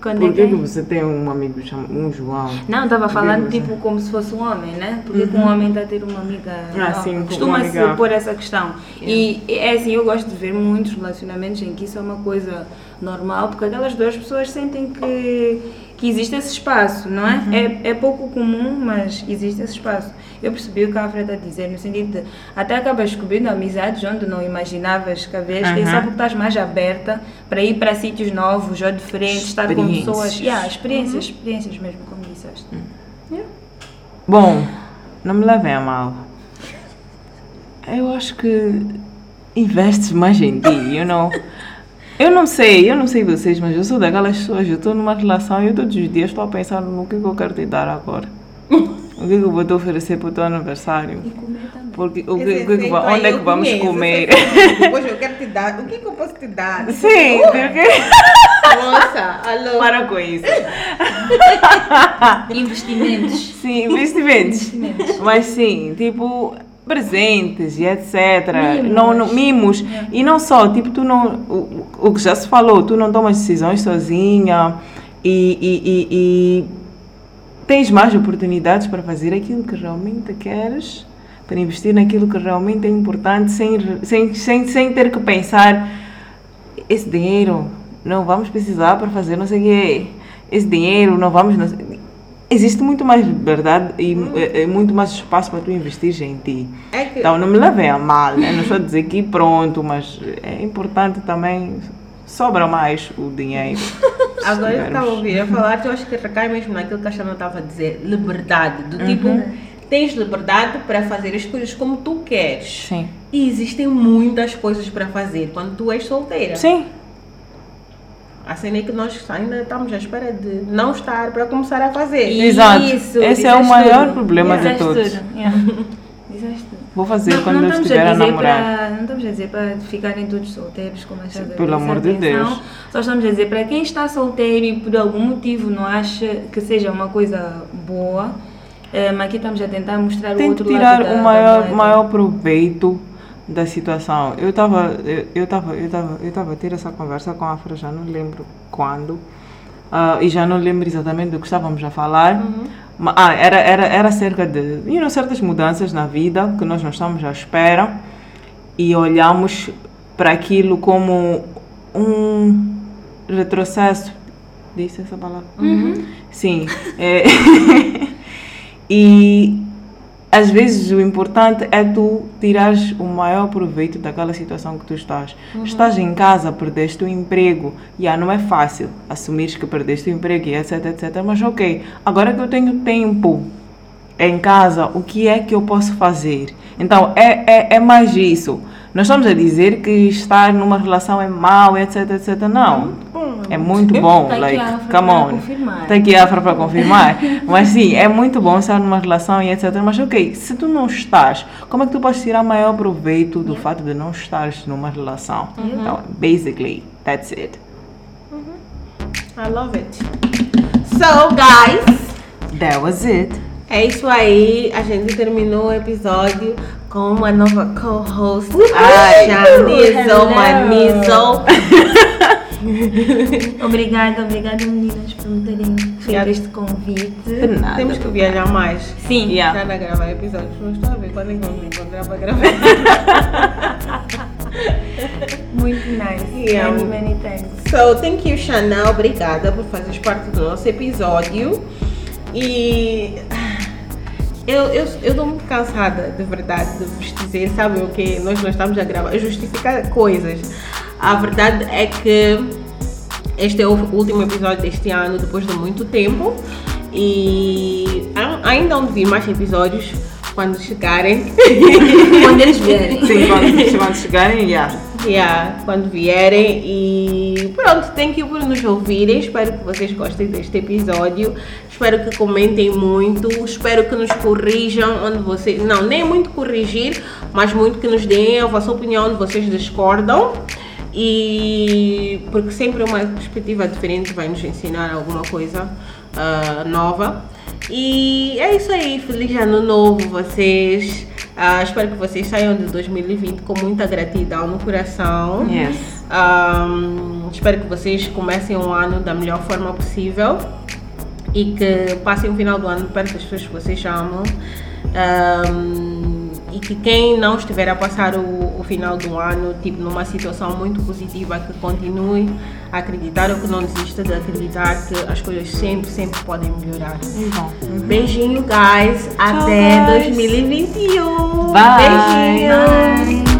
Quando Por é que, que que é? você tem um amigo chamado um João? Não, estava falando você- tipo como se fosse um homem, né? Porque que um homem está a ter uma amiga. Ah, sim, Costuma-se amiga. pôr essa questão. E é assim, eu gosto de ver muitos relacionamentos em que isso é uma coisa normal, porque aquelas duas pessoas sentem que, que existe esse espaço, não é? é? É pouco comum, mas existe esse espaço. Eu percebi o que a Alfred está a dizer, no sentido de até acabas descobrindo amizades onde não imaginavas que havia, quem Aham. sabe porque estás mais aberta para ir para sítios novos ou diferentes, estar com pessoas. Yeah, experiências, experiências mesmo, como disseste. Bom, não me levem a mal. Eu acho que investes mais em ti, you know? Eu não sei, eu não sei vocês, mas eu sou daquelas pessoas, eu estou numa relação e eu todos os dias estou a pensar no que, que eu quero te dar agora. O que, que eu vou te oferecer para o teu aniversário? E comer também. Porque, o que, que, que, onde é que vamos comer? efeito. Depois eu quero te dar. O que, que eu posso te dar? Sim, porque... Nossa, alô. Para com isso. Investimentos. Sim, investimentos. Investimentos. Mas sim, tipo, presentes e etc. Mimos. Não, não, mimos. E não só, tipo, tu não. O, o que já se falou, tu não tomas decisões sozinha e, e, e, e tens mais oportunidades para fazer aquilo que realmente queres, para investir naquilo que realmente é importante, sem, sem, sem, sem ter que pensar esse dinheiro não vamos precisar para fazer não sei o quê. Esse dinheiro não vamos. não sei- Existe muito mais liberdade e é, é muito mais espaço para tu investir em ti. É que Então não me levem a mal, né? não estou a dizer que pronto, mas é importante também. Sobra mais o dinheiro. agora eu tivermos. estava a ouvir a falar, eu acho que recai mesmo naquilo que a Xana estava a dizer. Liberdade. Do tipo, tens liberdade para fazer as coisas como tu queres. Sim. E existem muitas coisas para fazer quando tu és solteira. Sim. A cena é que nós ainda estamos à espera de não estar para começar a fazer. Exato. Esse é o maior tudo. problema de Disseste todos. yeah. Vou fazer Não, quando não eu estiver a, dizer namorar. para- não estamos a dizer para ficarem todos solteiros, como achas Pelo amor de Deus. Só estamos a dizer para quem está solteiro e por algum motivo não acha que seja uma coisa boa, eh, mas aqui estamos a tentar mostrar o Tente outro tirar lado da, o da maior, moeda. maior proveito da situação. Eu estava eu, eu tava, eu tava, eu tava a ter essa conversa com a Afra, já não lembro quando, ah, e já não lembro exatamente do que estávamos a falar. Ma- Ah, era, era, era acerca de you know, certas mudanças na vida que nós não estamos à espera e olhamos para aquilo como um retrocesso. Disse essa palavra? Sim. é. e às vezes o importante é tu tirares o maior proveito daquela situação que tu estás. Estás em casa, perdeste o emprego, e ah, não é fácil assumires que perdeste o emprego e etc, etc. Mas ok, agora que eu tenho tempo em casa, o que é que eu posso fazer? Então, é, é, é mais isso. Nós estamos a dizer que estar numa relação é mau, etc, etc. Não. É muito bom. Tá like, come on. confirmar. Tá aqui Afra para confirmar. Mas sim, é muito bom estar numa relação e etc. Mas ok, se tu não estás, como é que tu podes tirar maior proveito do fato de não estares numa relação? Então, basically, that's it. I love it. So, guys, That was it. é isso aí. A gente terminou o episódio com uma nova co-host, a Janizo. Manizo. Obrigada, obrigada meninas por me terem feito este convite. De nada. Temos que viajar mais. Sim, Yeah. Na gravar episódios, mas estou a ver quando é que vamos encontrar para gravar. muito nice. Yeah. Many, many thanks. So, thank you, Chanel. Obrigada por fazeres parte do nosso episódio. E eu, eu, eu estou muito cansada, de verdade, de vos dizer, sabe o que? Nós não estamos a gravar, a justificar coisas. A verdade é que este é o último episódio deste ano, depois de muito tempo. E a- ainda vão vir mais episódios quando chegarem. Quando eles vierem. Sim, quando, quando chegarem, yeah. Yeah, quando vierem e pronto, thank you por nos ouvirem. Espero que vocês gostem deste episódio. Espero que comentem muito. Espero que nos corrijam onde vocês. Não, nem muito corrigir, mas muito que nos deem a vossa opinião onde vocês discordam. E porque sempre uma perspectiva diferente vai nos ensinar alguma coisa ah, nova. E é isso aí, feliz ano novo vocês. Ah, espero que vocês saiam de 2020 com muita gratidão no coração. Yes. Um, espero que vocês comecem o ano da melhor forma possível e que passem o final do ano perto das pessoas que vocês amam. Um, e que quem não estiver a passar o, o, final do ano tipo numa situação muito positiva que continue a acreditar ou que não desista de acreditar que as coisas sempre sempre podem melhorar Uhum. beijinho guys até guys. 2021 Bye. beijinho Bye.